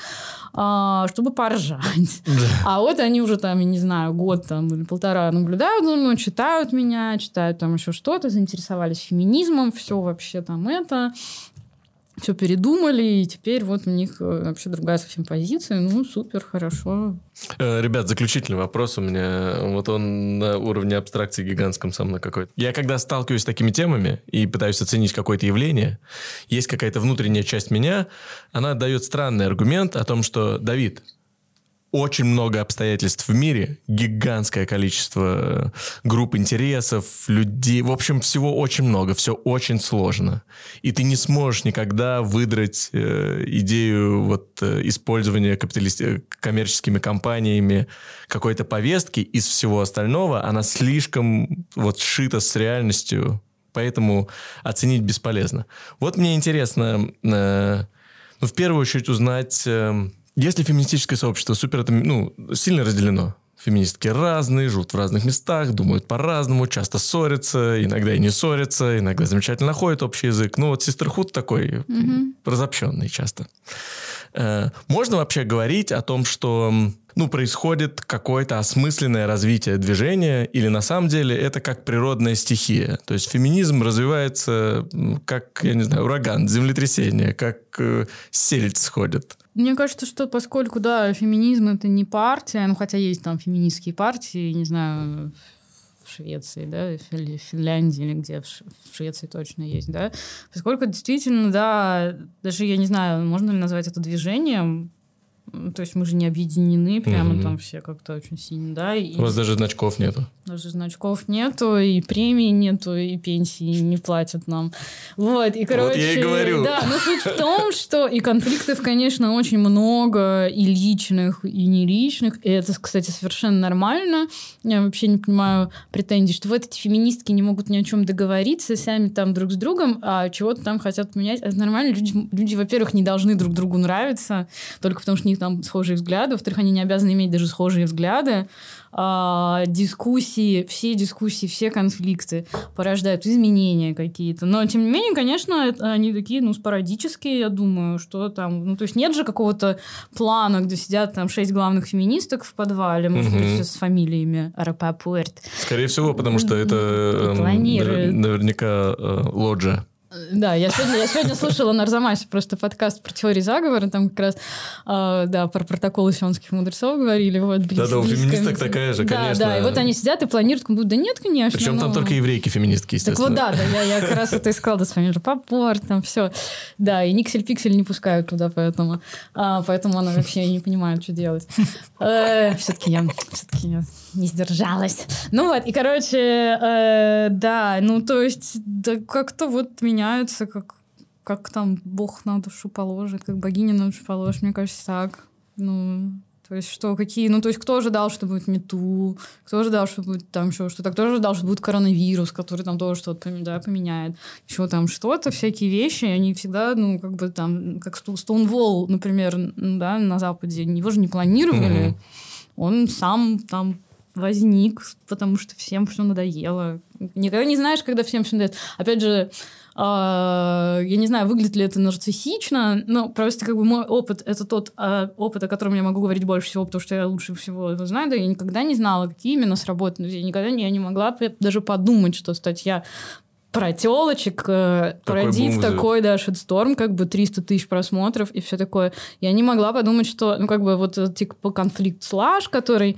а, чтобы поржать. А вот они уже там, я не знаю, год там или полтора наблюдают за мной, читают меня, читают там еще что-то, заинтересовались феминизмом, все вообще там это все передумали, и теперь вот у них э, вообще другая совсем позиция. Ну, супер, хорошо. Э, ребят, заключительный вопрос у меня. Вот он на уровне абстракции гигантском со мной какой-то. Я когда сталкиваюсь с такими темами и пытаюсь оценить какое-то явление, есть какая-то внутренняя часть меня, она дает странный аргумент о том, что, Давид, очень много обстоятельств в мире, гигантское количество э, групп интересов, людей, в общем, всего очень много, все очень сложно. И ты не сможешь никогда выдрать э, идею вот, э, использования капиталисти- коммерческими компаниями какой-то повестки из всего остального, она слишком вот сшита с реальностью, поэтому оценить бесполезно. Вот мне интересно, э, ну, в первую очередь узнать... Э, если феминистическое сообщество супер, ну, сильно разделено, феминистки разные, живут в разных местах, думают по-разному, часто ссорятся, иногда и не ссорятся, иногда замечательно находят общий язык. Ну вот Sisterhood такой mm-hmm. разобщенный часто. Э, можно вообще говорить о том, что ну, происходит какое-то осмысленное развитие движения, или на самом деле это как природная стихия. То есть феминизм развивается как, я не знаю, ураган, землетрясение, как э, сельдь сходит. Мне кажется, что поскольку, да, феминизм это не партия, ну, хотя есть там феминистские партии, не знаю, в Швеции, да, в Финляндии или где, в Швеции точно есть, да, поскольку действительно, да, даже, я не знаю, можно ли назвать это движением, то есть мы же не объединены прямо угу. там все как-то очень сильно, да. И... У вас даже значков нету. Даже значков нету, и премии нету, и пенсии не платят нам. Вот, и, короче... Вот я и говорю. Да, но суть в том, что и конфликтов, конечно, очень много, и личных, и не личных. И это, кстати, совершенно нормально. Я вообще не понимаю претензий, что вот эти феминистки не могут ни о чем договориться сами там друг с другом, а чего-то там хотят менять. Это нормально. Люди, люди во-первых, не должны друг другу нравиться, только потому что у них там схожие взгляды. Во-вторых, они не обязаны иметь даже схожие взгляды а, дискуссии, все дискуссии, все конфликты порождают изменения какие-то. Но, тем не менее, конечно, это, они такие, ну, спорадические, я думаю, что там... Ну, то есть нет же какого-то плана, где сидят там шесть главных феминисток в подвале, может угу. быть, с фамилиями Арапапуэрт. Скорее всего, потому что это эм, наверняка э, лоджия. Да, я сегодня, я сегодня слушала на Арзамасе просто подкаст про теории заговора, там как раз, э, да, про протоколы сионских мудрецов говорили. Вот, Да-да, у феминисток такая же, да, конечно. Да, и вот они сидят и планируют, как будто, да нет, конечно. Причем там ну. только еврейки-феминистки, Так естественно. вот, да, да, я, я как раз это искала, да, с вами же попор, там все. Да, и Никсель-Пиксель не пускают туда, поэтому, а, поэтому она вообще не понимает, что делать. Все-таки я, все-таки я не сдержалась. Ну вот, и, короче, э, да, ну, то есть, да, как-то вот меняются, как, как там Бог на душу положит, как богиня на душу положит, мне кажется, так. Ну, то есть, что, какие, ну, то есть, кто ожидал, что будет мету, кто ожидал, что будет там еще что-то, кто ожидал, что будет коронавирус, который там тоже что-то да, поменяет, еще там что-то, всякие вещи, они всегда, ну, как бы там, как Стоунволл, например, да, на Западе, его же не планировали, Мгм. он сам там возник, потому что всем все надоело. Никогда не знаешь, когда всем все надоест. Опять же, а, я не знаю, выглядит ли это нарциссично, но просто как бы мой опыт — это тот а, опыт, о котором я могу говорить больше всего, потому что я лучше всего его знаю, да, я никогда не знала, какие именно сработают. Я никогда не, я не могла даже подумать, что статья про телочек э, Такой породит бум такой, да, шедсторм, как бы 300 тысяч просмотров и все такое. Я не могла подумать, что, ну, как бы вот этот, типа конфликт слаж, который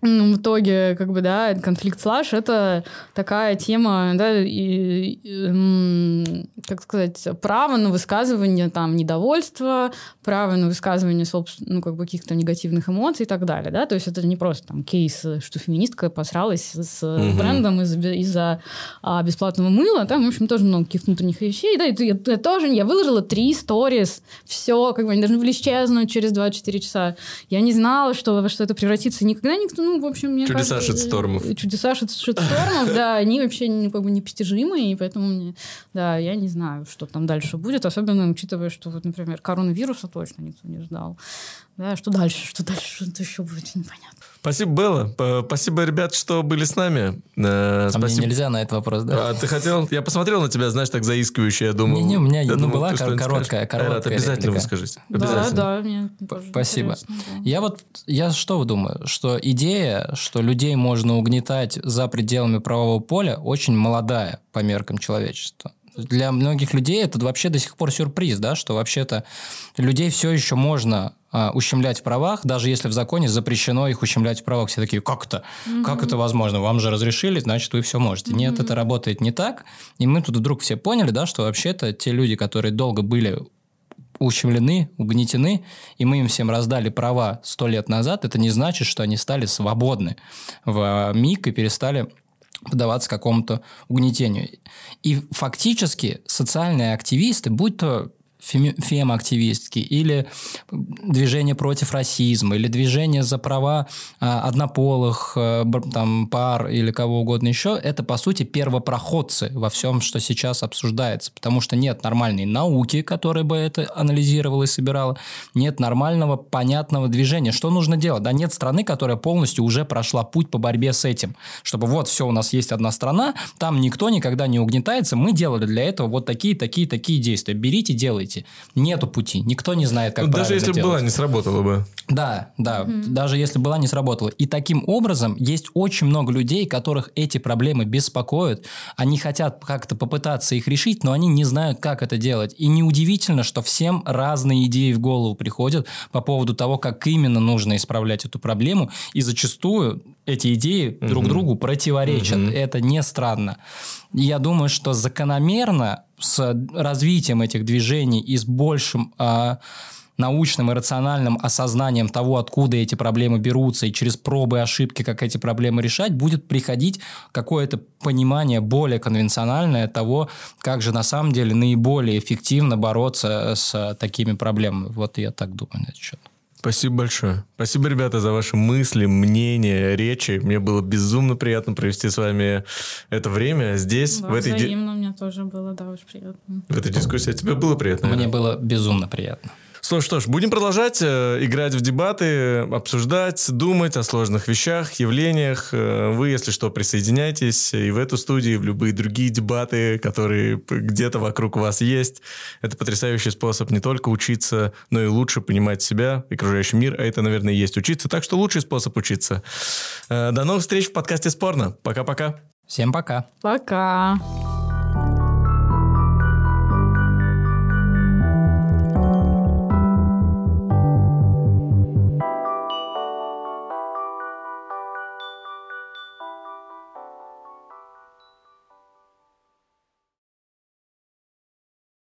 в итоге, как бы, да, конфликт слаж — это такая тема, да, и, и, как сказать, право на высказывание там недовольства, право на высказывание, собственно, ну, как бы каких-то негативных эмоций и так далее, да, то есть это не просто там кейс, что феминистка посралась с Мгм. брендом из- из-за а, бесплатного мыла, там, в общем, тоже много каких-то внутренних вещей, да, и я, я тоже, я выложила три сторис, все, как бы они должны были исчезнуть через 24 часа. Я не знала, что, во что это превратится. Никогда никто, ну, в общем, мне Чудеса кажется, шитстормов. э, Чудеса шит- шитстормов, да, они вообще не, как бы непостижимы, и поэтому мне, да, я не знаю, что там дальше будет, особенно учитывая, что, вот, например, коронавируса точно никто не ждал. Да, что дальше, что дальше, что еще будет, непонятно. Спасибо, Белла. Спасибо, ребят, что были с нами. Э, А мне нельзя на этот вопрос, да? А ты хотел? Я посмотрел на тебя, знаешь, так заискивающе, я думал. Не-не, у меня, я ну, думал, была что-нибудь короткая- скажешь. Айрат, короткая обязательно реплика. выскажите. Да, Обязательно. да, мне тоже Спасибо. интересно, да. Я вот, я что думаю, что идея, что людей можно угнетать за пределами правового поля, очень молодая по меркам человечества. Для многих людей это вообще до сих пор сюрприз, да, что вообще-то людей все еще можно а, ущемлять в правах, даже если в законе запрещено их ущемлять в правах. Все такие, как это? Как это возможно? Вам же разрешили, значит, вы все можете. Нет, это работает не так. И мы тут вдруг все поняли, да, что вообще-то те люди, которые долго были ущемлены, угнетены, и мы им всем раздали права сто лет назад, это не значит, что они стали свободны в миг и перестали поддаваться какому-то угнетению. И фактически социальные активисты, будь то фем-активистки или движение против расизма или движение за права а, однополых а, там, пар или кого угодно еще, это по сути первопроходцы во всем, что сейчас обсуждается, потому что нет нормальной науки, которая бы это анализировала и собирала, нет нормального понятного движения. Что нужно делать? Да нет страны, которая полностью уже прошла путь по борьбе с этим, чтобы вот все, у нас есть одна страна, там никто никогда не угнетается, мы делали для этого вот такие, такие, такие действия. Берите, делайте. Нету пути, никто не знает, как Ну, Даже правильно если бы делать. была, не сработало бы. Да, да, даже если была, не сработала. И таким образом есть очень много людей, которых эти проблемы беспокоят. Они хотят как-то попытаться их решить, но они не знают, как это делать. И неудивительно, что всем разные идеи в голову приходят по поводу того, как именно нужно исправлять эту проблему. И зачастую эти идеи друг Мгм. другу противоречат. Мгм. Это не странно. Я думаю, что закономерно с развитием этих движений и с большим а, научным и рациональным осознанием того, откуда эти проблемы берутся, и через пробы и ошибки, как эти проблемы решать, будет приходить какое-то понимание более конвенциональное того, как же на самом деле наиболее эффективно бороться с такими проблемами. Вот я так думаю на этот счет. Спасибо большое. Спасибо, ребята, за ваши мысли, мнения, речи. Мне было безумно приятно провести с вами это время здесь, Да, в, этой ди- взаимно мне тоже было, да, очень приятно. в этой дискуссии. Тебе было приятно? Мне было безумно приятно. Что ж, что ж, будем продолжать э, играть в дебаты, обсуждать, думать о сложных вещах, явлениях. Э, Вы, если что, присоединяйтесь и в эту студию, и в любые другие дебаты, которые где-то вокруг вас есть. Это потрясающий способ не только учиться, но и лучше понимать себя, и окружающий мир. А это, наверное, и есть учиться. Так что лучший способ учиться. Э, До новых встреч в подкасте «Спорно». Пока-пока. Всем пока. Пока.